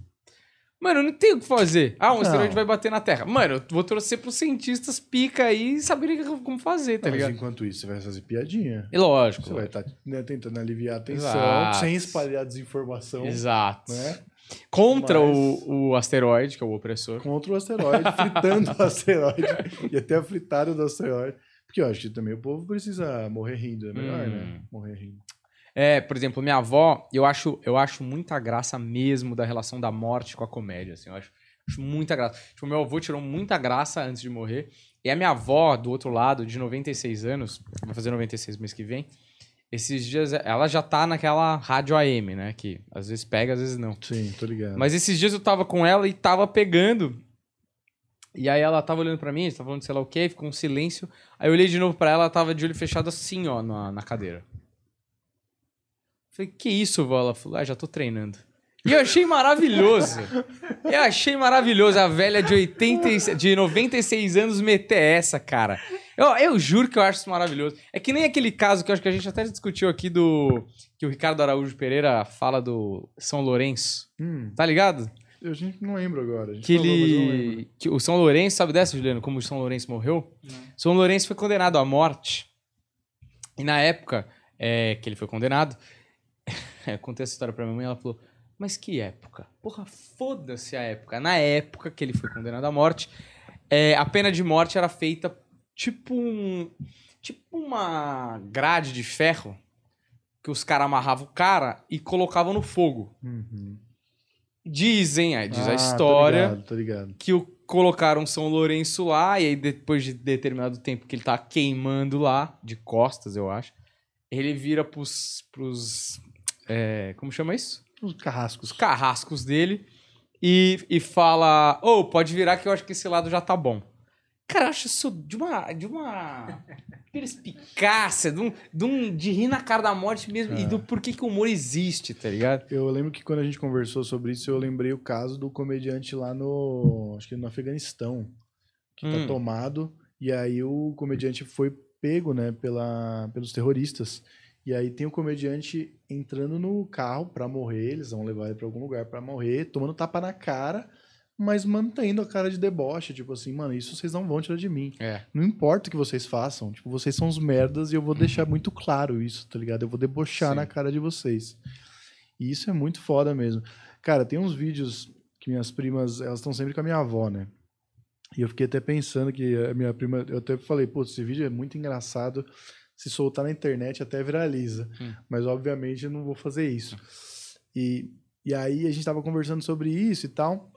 Mano, não tem o que fazer. Ah, um Não. asteroide vai bater na Terra. Mano, eu vou torcer pros cientistas pica aí e saberem como fazer, tá Não, mas ligado? enquanto isso, você vai fazer piadinha. E lógico. Você vai estar tentando aliviar a tensão, Exato. sem espalhar desinformação, Exato. né? Contra Mas- o, o asteroide, que é o opressor. Contra o asteroide, fritando o asteroide. e até a fritada do asteroide. Porque eu acho que também o povo precisa morrer rindo. É melhor, Hum. né? Morrer rindo. É, por exemplo, minha avó, eu acho, eu acho muita graça mesmo da relação da morte com a comédia, assim, eu acho, acho muita graça. Tipo, meu avô tirou muita graça antes de morrer, e a minha avó, do outro lado, de 96 anos, vai fazer 96 mês que vem, esses dias, ela já tá naquela rádio AM, né, que às vezes pega, às vezes não. Sim, tô ligado. Mas esses dias eu tava com ela e tava pegando. E aí ela tava olhando pra mim, tava falando sei lá o quê, ficou um silêncio. Aí eu olhei de novo pra ela, ela tava de olho fechado assim, ó, na, na cadeira. Falei, que isso, vó? Ela falou, ah, já tô treinando. E eu achei maravilhoso. Eu achei maravilhoso a velha de, 80, e- de 96 anos meter essa, cara. Eu, eu juro que eu acho isso maravilhoso. É que nem aquele caso que eu acho que a gente até discutiu aqui do. Que o Ricardo Araújo Pereira fala do São Lourenço. Hum, Tá ligado? eu gente não lembro agora. A gente Que falou, não ele. Que o São Lourenço, sabe dessa, Juliano? Como o São Lourenço morreu? São Lourenço foi condenado à morte. E na época é, que ele foi condenado, eu contei essa história pra minha mãe ela falou: Mas que época? Porra, foda-se a época. Na época que ele foi condenado à morte, é, a pena de morte era feita tipo um. Tipo uma grade de ferro que os caras amarravam o cara e colocavam no fogo. Uhum. Dizem, aí diz Ah, a história Tô ligado, tô ligado. que o colocaram São Lourenço lá, e aí depois de determinado tempo que ele tá queimando lá, de costas, eu acho, ele vira pros. pros é, como chama isso? Os carrascos. Os carrascos dele e, e fala: Ô, pode virar que eu acho que esse lado já tá bom. Cara, eu acho isso de uma. de uma. perspicácia, de, um, de, um, de rir na cara da morte mesmo e É. do porquê que o humor existe, tá ligado? Eu lembro que quando a gente conversou sobre isso, eu lembrei o caso do comediante lá no. Acho que no Afeganistão. Que Hum. tá tomado. E aí o comediante foi pego, né, pela, pelos terroristas. E aí tem o comediante entrando no carro pra morrer. Eles vão levar ele pra algum lugar pra morrer, tomando tapa na cara, mas mantendo a cara de deboche. Tipo assim, mano, isso vocês não vão tirar de mim. É. Não importa o que vocês façam, tipo, vocês são os merdas e eu vou deixar muito claro isso, tá ligado? Eu vou debochar Sim. na cara de vocês. E isso é muito foda mesmo. Cara, tem uns vídeos que minhas primas, elas estão sempre com a minha avó, né? E eu fiquei até pensando que a minha prima, eu até falei, pô, esse vídeo é muito engraçado, se soltar na internet até viraliza. Hum. Mas obviamente eu não vou fazer isso. E, e aí a gente tava conversando sobre isso e tal.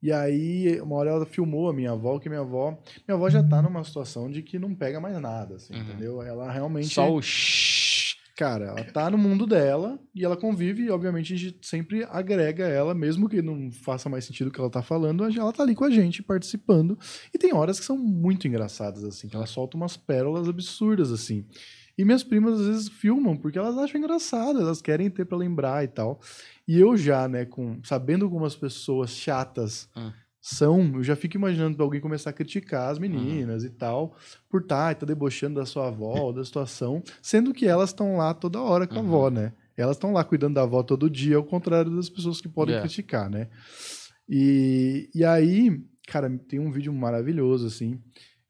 E aí, uma hora ela filmou a minha avó, que minha avó. Minha avó já tá numa situação de que não pega mais nada, assim, Uhum. entendeu? Ela realmente. Só o. Cara, ela tá no mundo dela e ela convive, e obviamente a gente sempre agrega ela, mesmo que não faça mais sentido o que ela tá falando, ela tá ali com a gente, participando. E tem horas que são muito engraçadas, assim, que ela solta umas pérolas absurdas, assim. E minhas primas às vezes filmam porque elas acham engraçado, elas querem ter pra lembrar e tal. E eu já, né, com sabendo como as pessoas chatas Hum. São, eu já fico imaginando alguém começar a criticar as meninas e tal, por tá, tá debochando da sua avó, ou da situação, sendo que elas estão lá toda hora com a Uhum. avó, né? Elas estão lá cuidando da avó todo dia, ao contrário das pessoas que podem É. criticar, né? E, e aí, cara, tem um vídeo maravilhoso, assim,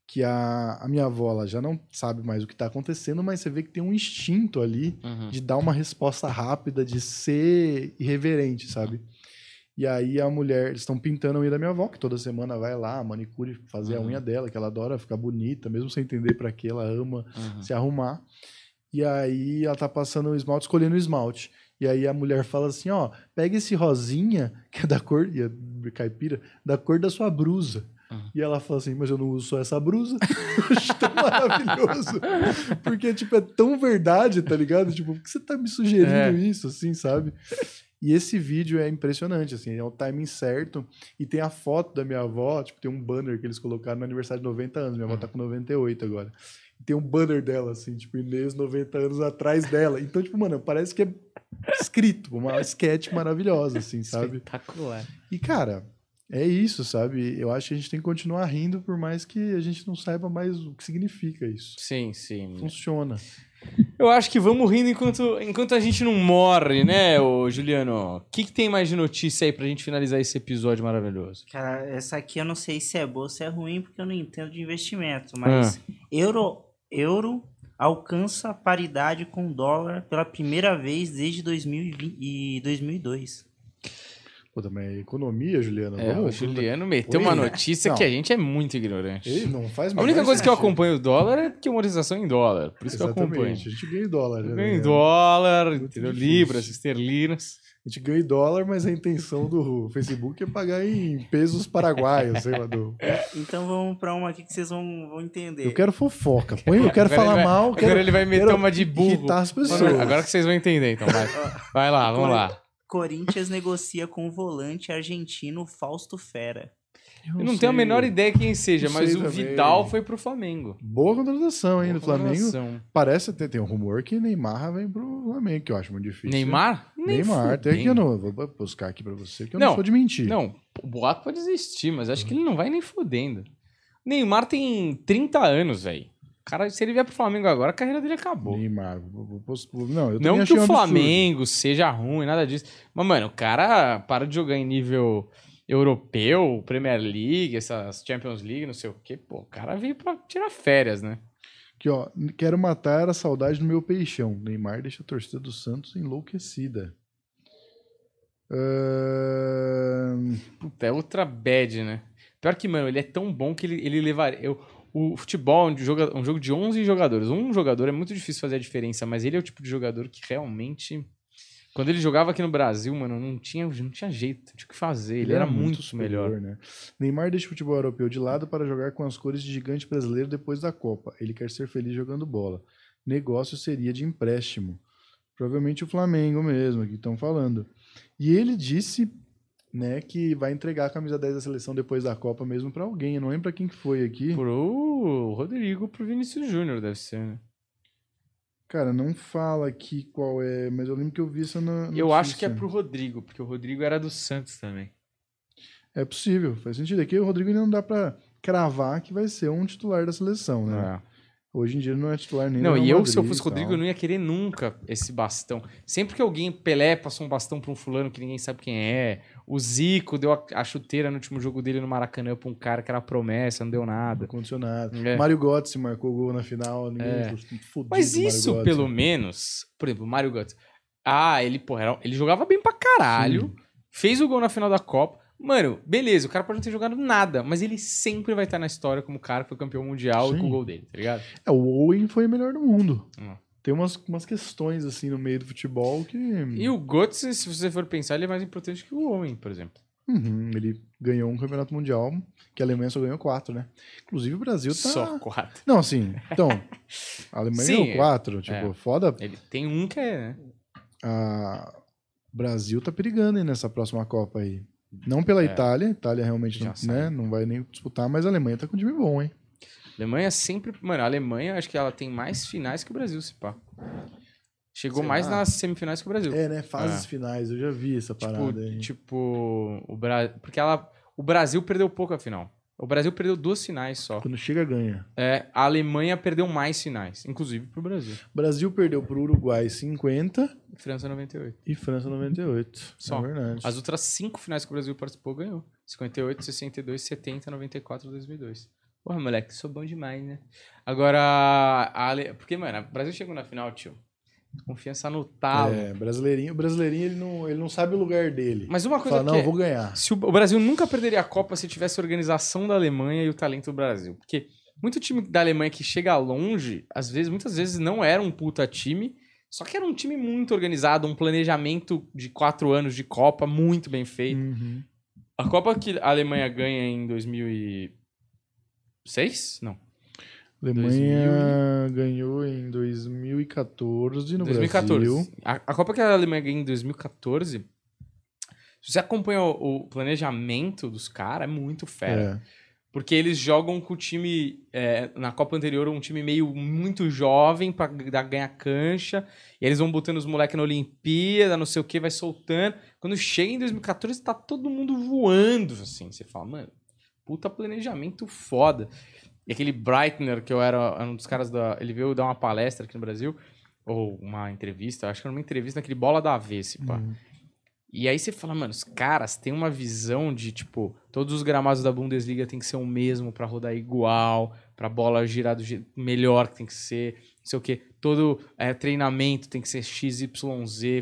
que a, a minha avó ela já não sabe mais o que tá acontecendo, mas você vê que tem um instinto ali Uhum. de dar uma resposta rápida, de ser irreverente, sabe? E aí a mulher, eles estão pintando a unha da minha avó, que toda semana vai lá, manicure, fazer a Uhum. unha dela, que ela adora ficar bonita, mesmo sem entender pra que ela ama Uhum. se arrumar. E aí ela tá passando o esmalte, escolhendo o esmalte. E aí a mulher fala assim, ó, pega esse rosinha, que é da cor, e é caipira, da cor da sua brusa. Uhum. E ela fala assim, mas eu não uso só essa brusa. Tão maravilhoso. Porque, tipo, é tão verdade, tá ligado? Tipo, por que você tá me sugerindo É. isso, assim, sabe? E esse vídeo é impressionante, assim, é o timing certo. E tem a foto da minha avó, tipo, tem um banner que eles colocaram no aniversário de 90 anos. Minha avó tá com 98 agora. E tem um banner dela, assim, tipo, Inês 90 anos atrás dela. Então, tipo, mano, parece que é escrito, uma sketch maravilhosa, assim, sabe? Espetacular. E, cara, é isso, sabe? Eu acho que a gente tem que continuar rindo, por mais que a gente não saiba mais o que significa isso. Sim, sim. Funciona. Eu acho que vamos rindo enquanto, enquanto a gente não morre, né, ô Juliano? O que, que tem mais de notícia aí pra gente finalizar esse episódio maravilhoso? Cara, essa aqui eu não sei se é boa ou se é ruim, porque eu não entendo de investimento. Mas euro, euro alcança paridade com dólar pela primeira vez desde 2020 e 2002. Pô, também é economia, Juliana. É, o Vamos, Juliano meteu Oi? uma notícia Não. que a gente é muito ignorante. Ele não faz A única coisa que eu acompanho o dólar é que amortização em dólar. Por isso que eu acompanho. Exatamente. A gente ganha em dólar. né, Eu ganho em né? dólar, entendeu? Libras, esterlinas. A gente ganha em dólar, mas a intenção do Facebook é pagar em pesos paraguaios, sei lá. Do... Então vamos pra uma aqui que vocês vão, vão entender. Eu quero fofoca. Põe, eu quero Agora falar vai- mal, Agora quero, ele vai meter uma de burro. as pessoas. Agora que vocês vão entender, então vai. Vai lá, vamos lá. Corinthians negocia com o volante argentino Fausto Fera. Eu não tenho a menor ideia quem seja, Não mas o também. Vidal foi pro Flamengo. Boa contratação, hein, do Boa Flamengo. contratação. Parece até tem um rumor que Neymar vem pro Flamengo, que eu acho muito difícil. Neymar? Nem Neymar, até que eu não. Vou buscar aqui pra você, que eu não, Não, sou de mentir. Não, o boato pode existir, mas acho que ele não vai nem fodendo. Neymar tem 30 anos, velho. Cara, se ele vier pro Flamengo agora, a carreira dele acabou. Neymar. Não, eu Não que o um absurdo. Flamengo seja ruim, nada disso. Mas, mano, o cara para de jogar em nível europeu, Premier League, essas Champions League, não sei o quê. Pô, o cara veio pra tirar férias, né? Que, ó, quero matar a saudade do meu peixão. Neymar deixa a torcida do Santos enlouquecida. Ahn, Puta, é outra bad, né? Pior que, mano, ele é tão bom que ele, ele levaria. Eu, o futebol é um jogo, um jogo de 11 jogadores. Um jogador é muito difícil fazer a diferença, mas ele é o tipo de jogador que realmente. Quando ele jogava aqui no Brasil, mano, não tinha, não tinha jeito, tinha o que fazer. Ele, era, muito, superior, melhor. Né? Neymar deixa o futebol europeu de lado para jogar com as cores de gigante brasileiro depois da Copa. Ele quer ser feliz jogando bola. Negócio seria de empréstimo. Provavelmente o Flamengo mesmo, que estão falando. E ele disse né, que vai entregar a camisa 10 da seleção depois da Copa mesmo para alguém. Eu não lembro pra quem que foi aqui. Pro Rodrigo, pro Vinícius Júnior, deve ser, né? Cara, não fala aqui qual é, mas eu lembro que eu vi isso na. Eu acho que é pro Rodrigo, porque o Rodrigo era do Santos também. É possível, faz sentido. Aqui o Rodrigo ainda não dá pra cravar que vai ser um titular da seleção, né? É. Hoje em dia ele não é titular nem Não, e eu, se eu Madrid fosse Rodrigo, eu não ia querer nunca esse bastão. Sempre que alguém, Pelé, passou um bastão pra um fulano que ninguém sabe quem é. O Zico deu a, a chuteira no último jogo dele no Maracanã pra um cara que era promessa, não deu nada. Condicionado. É. Mário Götze marcou gol na final. Ninguém É. fudido Mas isso, pelo menos, por exemplo, o Mário Götze. Ah, ele, porra, era- ele jogava bem pra caralho. Fez o gol na final da Copa. Mano, beleza, o cara pode não ter jogado nada, mas ele sempre vai estar na história como o cara que foi campeão mundial e Sim. com o gol dele, tá ligado? É, o Owen foi o melhor do mundo. Hum. Tem umas, umas questões assim no meio do futebol que. E o Götze, se você for pensar, ele é mais importante que o Owen, por exemplo. Uhum, ele ganhou um campeonato mundial, que a Alemanha só ganhou quatro, né? Inclusive o Brasil tá. Só quatro. Não, assim, então. A Alemanha Sim, ganhou quatro. Tipo, é. foda. Ele tem um que é, né? A... O Brasil tá perigando hein, nessa próxima Copa aí. Não pela É. Itália, a Itália realmente Já não, né, não vai nem disputar, mas a Alemanha tá com um time bom, hein? Alemanha sempre. Mano, a Alemanha, acho que ela tem mais finais que o Brasil, se pá. Chegou Sei mais lá. nas semifinais que o Brasil. É, né? Fases É. finais, eu já vi essa parada aí. Tipo, tipo o Brasil. Porque ela. O Brasil perdeu pouco a final. O Brasil perdeu duas finais só. Quando chega, ganha. É, a Alemanha perdeu mais finais, inclusive pro Brasil. Brasil perdeu pro Uruguai 50 França 98. e França 98. Só. É verdade. As outras cinco finais que o Brasil participou ganhou. 58, 62, 70, 94, 2002. Porra, moleque, sou bom demais, né? Agora, a Ale... porque, mano, o Brasil chegou na final, tio. Confiança no talo. É, brasileirinho, o brasileirinho ele não, ele não sabe o lugar dele. Mas uma coisa Fala, não, é- vou ganhar. Se o, o Brasil nunca perderia a Copa se tivesse a organização da Alemanha e o talento do Brasil. Porque muito time da Alemanha que chega longe, às vezes, muitas vezes não era um puta time, só que era um time muito organizado, um planejamento de quatro anos de Copa muito bem feito. Uhum. A Copa que a Alemanha ganha em 2000 e Seis? Não. A Alemanha ganhou em 2014 no 2014. Brasil. A, a Copa que a Alemanha ganhou em 2014. Se você acompanha o, o planejamento dos caras, é muito fera. É. Porque eles jogam com o time. é, na Copa anterior, um time meio muito jovem pra dar- ganhar cancha. E eles vão botando os moleques na Olimpíada, não sei o que, vai soltando. Quando chega em 2014, tá todo mundo voando, assim. Você fala, mano, puta planejamento foda. E aquele Breitner, que eu era um dos caras da. Ele veio dar uma palestra aqui no Brasil, ou uma entrevista, acho que era uma entrevista naquele Bola da Vez, pá. Uhum. E aí você fala, mano, os caras têm uma visão de, tipo, todos os gramados da Bundesliga tem que ser o mesmo pra rodar igual, pra bola girar do jeito melhor que tem que ser, não sei o quê. Todo é, treinamento tem que ser XYZ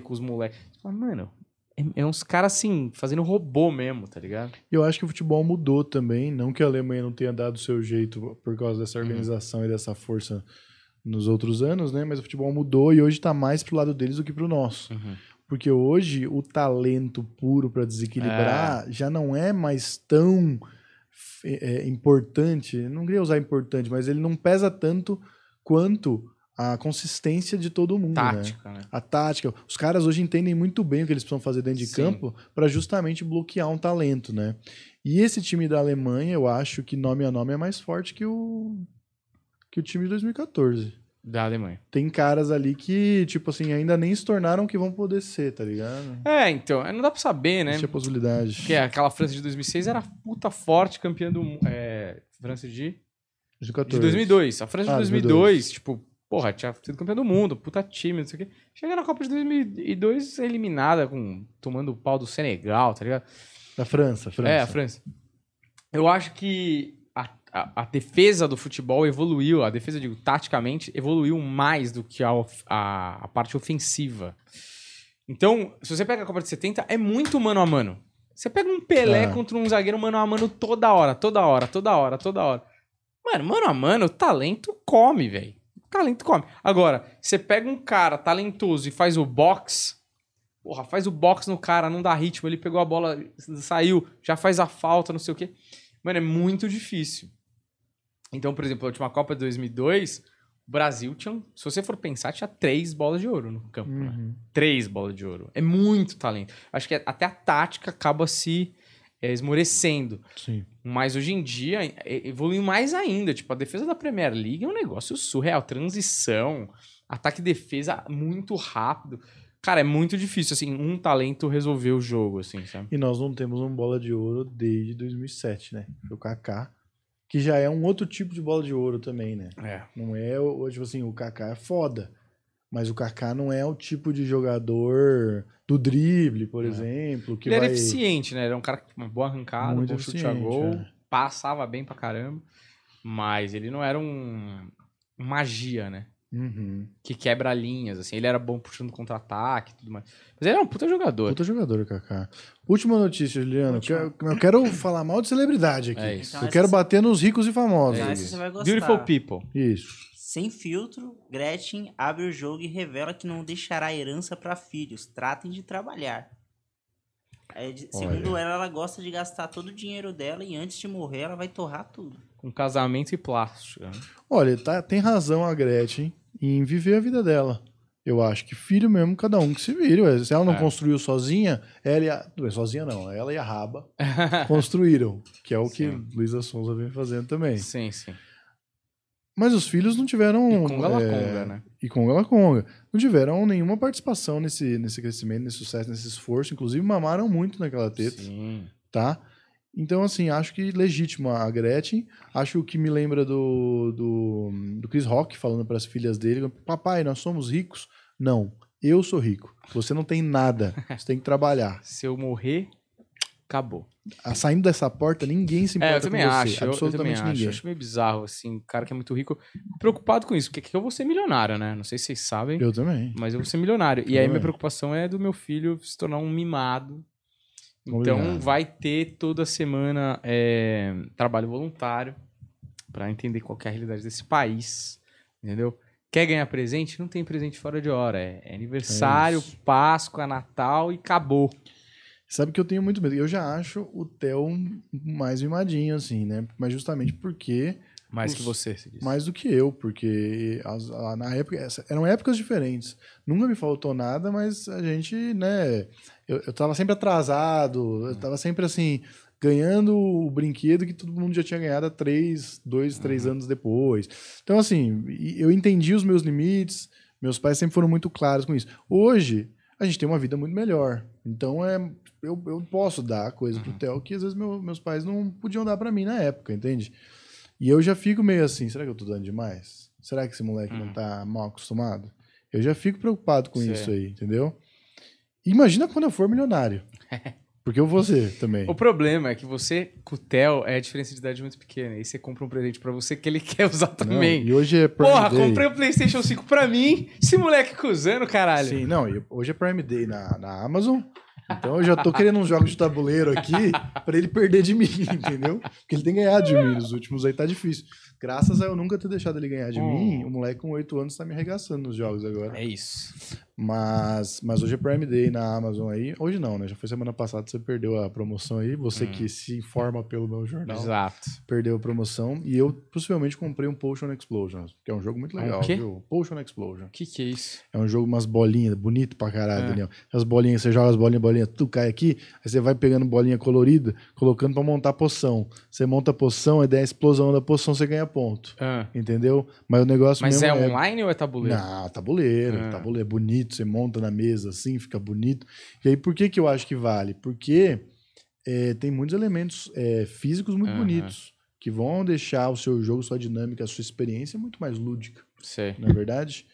com os moleques. Você fala, mano, é, é uns caras assim, fazendo robô mesmo, tá ligado? Eu acho que o futebol mudou também. Não que a Alemanha não tenha dado o seu jeito por causa dessa organização e dessa força nos outros anos, né? Mas o futebol mudou e hoje tá mais pro lado deles do que pro nosso. Porque hoje o talento puro para desequilibrar já não é mais tão é, importante. Não queria usar importante, mas ele não pesa tanto quanto a consistência de todo mundo, né? Tática, né? A tática. Os caras hoje entendem muito bem o que eles precisam fazer dentro de Sim. campo para justamente bloquear um talento, né? E esse time da Alemanha, eu acho que nome a nome é mais forte que o que o time de 2014. Da Alemanha. Tem caras ali que, tipo assim, ainda nem se tornaram que vão poder ser, tá ligado? É, então, não dá pra saber, né? Existe a possibilidade. Porque aquela França de 2006 era puta forte, campeã do mundo. É, França de 2014. De 2002. A França de Ah, 2002, 2002. tipo, porra, tinha sido campeã do mundo, puta time, não sei o quê. Chega na Copa de 2002 eliminada, com, tomando o pau do Senegal, tá ligado? Da França, França. É, a França. Eu acho que a, a, a defesa do futebol evoluiu, a defesa, digo, taticamente, evoluiu mais do que a, a, a parte ofensiva. Então, se você pega a Copa de 70, é muito mano a mano. Você pega um Pelé Ah. contra um zagueiro mano a mano toda hora, toda hora, toda hora, toda hora. Mano, mano a mano, o talento come, velho. O talento come. Agora, você pega um cara talentoso e faz o box. Porra, faz o box no cara, não dá ritmo, ele pegou a bola, saiu, já faz a falta, não sei o quê. Mano, é muito difícil. Então, por exemplo, a última Copa de 2002, o Brasil tinha, se você for pensar, tinha três bolas de ouro no campo, né? Uhum. Três bolas de ouro. É muito talento. Acho que até a tática acaba se é, esmorecendo. Sim. Mas hoje em dia é, evolui mais ainda. Tipo, a defesa da Premier League é um negócio surreal. Transição, ataque e defesa muito rápido. Cara, é muito difícil, assim, um talento resolver o jogo, assim, sabe? E nós não temos um bola de ouro desde 2007, né? O Kaká, que já é um outro tipo de bola de ouro também, né? É. Não é, tipo assim, o Kaká é foda. Mas o Kaká não é o tipo de jogador do drible, por É. exemplo, que ele vai... era eficiente, né? Ele era um cara com uma boa arrancada, um Muito bom chute a gol, é. passava bem pra caramba. Mas ele não era um magia, né? Uhum. Que quebra linhas, assim. Ele era bom puxando contra-ataque e tudo mais. Mas ele era um puta jogador. Outro jogador, o Kaká. Última notícia, Juliano. Última. Eu quero- Eu quero falar mal de celebridade aqui. É isso. Então eu quero você- bater nos ricos e famosos. É essa isso. você vai gostar. Beautiful people. Isso. Sem filtro, Gretchen abre o jogo e revela que não deixará herança para filhos. Tratem de trabalhar. É, de- segundo ela, ela gosta de gastar todo o dinheiro dela e antes de morrer ela vai torrar tudo. Com casamento e plástico. né? Olha, tá, tem razão a Gretchen em viver a vida dela. Eu acho que filho mesmo, cada um que se vire. ué. Se ela não É. construiu sozinha, ela e a. Sozinha não, ela e a Raba construíram. Que é o que Sim. Luísa Sonza vem fazendo também. sim, sim. Mas os filhos não tiveram. E Conga é, Conga, né? E Conga. Não tiveram nenhuma participação nesse, nesse crescimento, nesse sucesso, nesse esforço. Inclusive, mamaram muito naquela teta. Sim. tá? Então, assim, acho que legítima a Gretchen. Acho que me lembra do, do, do Chris Rock falando para as filhas dele: Papai, nós somos ricos? Não, eu sou rico. Você não tem nada. Você tem que trabalhar. Se eu morrer, acabou. Ah, Saindo dessa porta, ninguém se importa É, eu também com você. acho. eu- Eu, também absolutamente acho. ninguém. Acho meio bizarro, assim, cara que é muito rico. Preocupado com isso, porque que eu vou ser milionário, né? Não sei se vocês sabem, Eu também. mas eu vou ser milionário. E Eu aí também. minha preocupação é do meu filho se tornar um mimado. Então Obrigado. vai ter toda semana é, trabalho voluntário pra entender qual é a realidade desse país, entendeu? Quer ganhar presente? Não tem presente fora de hora. É, é aniversário, É. Páscoa, Natal e acabou. Sabe que eu tenho muito medo. Eu já acho o Theo mais mimadinho, assim, né? Mas justamente porque Mais os- que você, se diz. Mais do que eu, porque as- a- na época essa- eram épocas diferentes. Nunca me faltou nada, mas a gente, né? Eu, eu tava sempre atrasado, eu tava sempre assim, ganhando o brinquedo que todo mundo já tinha ganhado há três, dois, três anos depois. Então, assim, eu entendi os meus limites, meus pais sempre foram muito claros com isso. Hoje, a gente tem uma vida muito melhor. Então, é, eu, eu posso dar coisa pro Theo que às vezes meu- meus pais não podiam dar para mim na época, entende? E eu já fico meio assim, será que eu tô dando demais? Será que esse moleque não tá mal acostumado? Eu já fico preocupado com Sei. isso aí, entendeu? Imagina quando eu for milionário. Porque eu vou ser também. O problema é que você, com o Theo, é a diferença de idade muito pequena. E você compra um presente pra você que ele quer usar Não, também. e hoje é Prime Porra, Day. comprei o PlayStation 5 pra mim. Esse moleque cuzando, caralho. Sim, não, e hoje é Prime Day na, na Amazon. Então eu já tô querendo uns jogos de tabuleiro aqui pra ele perder de mim, entendeu? Porque ele tem ganhado de mim nos últimos aí, tá difícil. Graças a eu nunca ter deixado ele ganhar de Hum. mim, o moleque com 8 anos tá me arregaçando nos jogos agora. É isso. Mas, mas hoje é Prime Day na Amazon aí. Hoje não, né? Já foi semana passada, você perdeu a promoção aí. Você Hum. que se informa pelo meu jornal Exato. perdeu a promoção. E eu possivelmente comprei um Potion Explosion, que é um jogo muito Um legal, quê? viu? Potion Explosion. O que que é isso? É um jogo, umas bolinhas, bonito pra caralho, É. Daniel. As bolinhas, você joga as bolinhas, bolinha, tu cai aqui, aí você vai pegando bolinha colorida, colocando pra montar poção. Você monta a poção, aí der a explosão da poção, você ganha ponto. Ah, Entendeu? Mas o negócio mas mesmo é online ou é tabuleiro? não, tabuleiro, Ah. tabuleiro, bonito, você monta na mesa assim, fica bonito. E aí, por que que eu acho que vale? Porque é, tem muitos elementos é, físicos muito Aham. bonitos, que vão deixar o seu jogo, sua dinâmica, a sua experiência muito mais lúdica, Sei. não é verdade?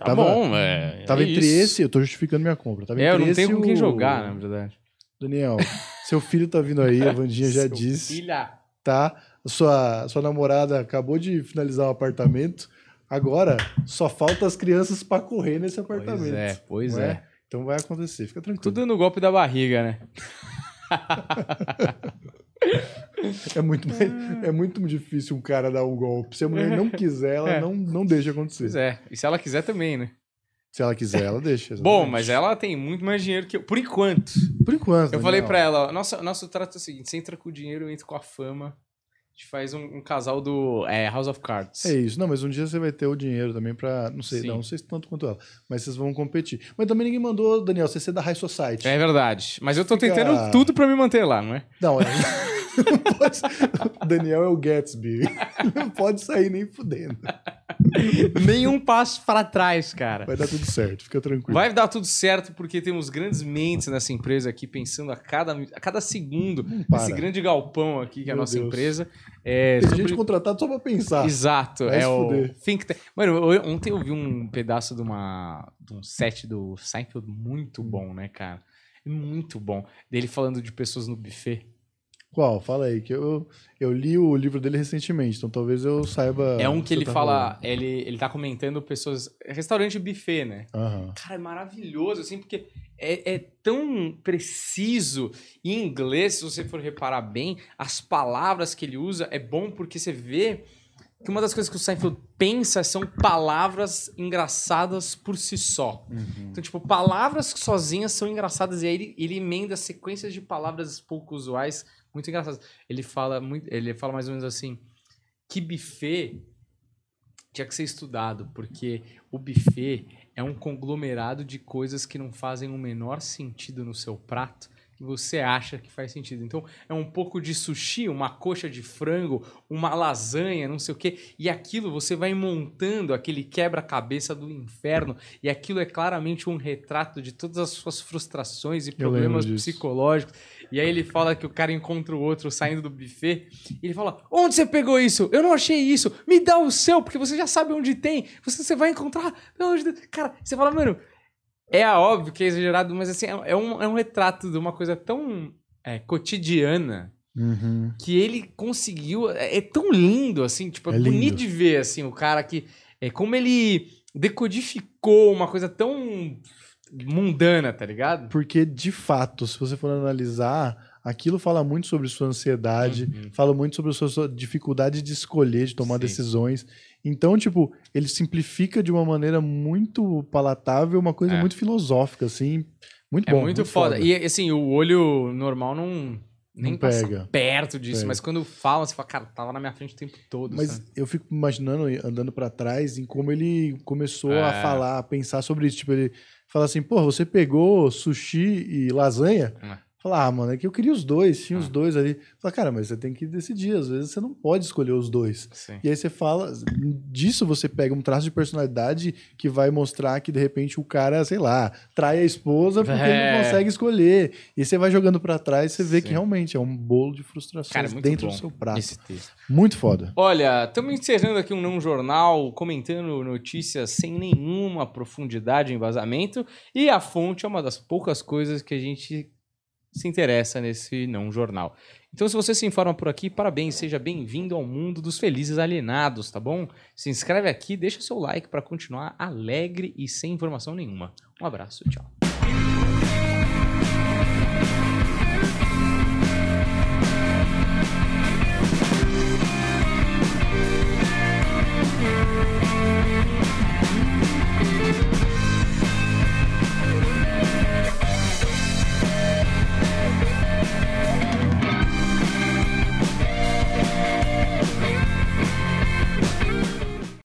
Tá Tava- bom, é. Tava é entre isso. esse, eu tô justificando minha compra, tava É, eu não esse tenho com quem o- jogar, na verdade. Daniel, seu filho tá vindo aí, a Vandinha já Seu disse, Filha. tá? Sua, sua namorada acabou de finalizar o apartamento, agora só falta as crianças pra correr nesse apartamento. Pois é, pois não é. Então vai acontecer, fica tranquilo. Tudo no golpe da barriga, né? É muito, mais- é muito difícil um cara dar um golpe. Se a mulher não quiser, ela É. não, não deixa acontecer. Pois é. E se ela quiser também, né? Se ela quiser, ela deixa. Bom, exatamente. mas ela tem muito mais dinheiro que eu. Por enquanto. Por enquanto. Eu falei Daniel. pra ela, ó, nossa, nosso trato é o seguinte: você entra com o dinheiro, eu entro com a fama. Gente faz um, um casal do é, House of Cards. É isso. Não, mas um dia você vai ter o dinheiro também pra. Não sei, Sim. não, não sei se tanto quanto ela. Mas vocês vão competir. Mas também ninguém mandou, Daniel, você ser da High Society. É verdade. Mas eu tô Fica- tentando tudo pra me manter lá, não é? Não, é. não pode Daniel é o Gatsby. Não pode sair nem fudendo. Nenhum passo pra trás, cara. Vai dar tudo certo, fica tranquilo. Vai dar tudo certo porque temos grandes mentes nessa empresa aqui, pensando a cada, a cada segundo. para. Esse grande galpão aqui que é a Meu nossa Deus. empresa. É, Tem sobre- gente contratada só pra pensar. Exato, Vai é o fuder. Think Tank. Mano, eu- ontem eu vi um pedaço de, uma, de um set do Seinfeld muito Hum. bom, né, cara? Muito bom. Dele falando de pessoas no buffet. Qual? Fala aí, que eu, eu li o livro dele recentemente, então talvez eu saiba. é um que ele tá fala, ele, ele tá comentando pessoas. Restaurante buffet, né? Aham. Cara, é maravilhoso, assim, porque é, é tão preciso. Em inglês, se você for reparar bem, as palavras que ele usa é bom porque você vê que uma das coisas que o Seinfeld pensa são palavras engraçadas por si só. Então, tipo, palavras sozinhas são engraçadas e aí ele, ele emenda sequências de palavras pouco usuais muito engraçadas. Ele fala muito, ele fala mais ou menos assim, que buffet tinha que ser estudado, porque o buffet é um conglomerado de coisas que não fazem o menor sentido no seu prato e você acha que faz sentido. Então, é um pouco de sushi, uma coxa de frango, uma lasanha, não sei o quê, e aquilo você vai montando aquele quebra-cabeça do inferno, e aquilo é claramente um retrato de todas as suas frustrações e problemas psicológicos. E aí ele fala que o cara encontra o outro saindo do buffet, e ele fala: Onde você pegou isso? Eu não achei isso. Me dá o seu, porque você já sabe onde tem. Você, você vai encontrar. Pelo amor de Deus. Cara, você fala, mano, é óbvio que é exagerado, mas assim, é, é um, é um retrato de uma coisa tão é, cotidiana Uhum. que ele conseguiu. É, é tão lindo, assim, tipo, é, É bonito de ver, assim, o cara que. É como ele decodificou uma coisa tão mundana, tá ligado? Porque, de fato, se você for analisar, aquilo fala muito sobre sua ansiedade, Uhum. fala muito sobre sua, sua dificuldade de escolher, de tomar Sim. decisões. Então, tipo, ele simplifica de uma maneira muito palatável, uma coisa É. muito filosófica, assim. Muito É bom. muito, foda. E assim, o olho normal não, nem pega. perto disso, Pega. mas quando falam, você fala, cara, tava na minha frente o tempo todo. Mas sabe? eu fico imaginando, andando pra trás, em como ele começou É. a falar, a pensar sobre isso. Tipo, ele fala assim, pô, você pegou sushi e lasanha? É. Fala, ah, mano, é que eu queria os dois, tinha os Ah. dois ali. Fala, cara, mas você tem que decidir, às vezes você não pode escolher os dois. Sim. E aí você fala, disso você pega um traço de personalidade que vai mostrar que de repente o cara, sei lá, trai a esposa porque ele É. não consegue escolher. E você vai jogando pra trás, você vê Sim. que realmente é um bolo de frustrações Cara, é dentro bom do seu prato. esse texto. Muito foda. Olha, estamos encerrando aqui um não jornal, comentando notícias sem nenhuma profundidade e embasamento. E a fonte é uma das poucas coisas que a gente se interessa nesse não jornal. Então, se você se informa por aqui, parabéns, seja bem-vindo ao mundo dos felizes alienados, tá bom? Se inscreve aqui, deixa seu like para continuar alegre e sem informação nenhuma. Um abraço, tchau.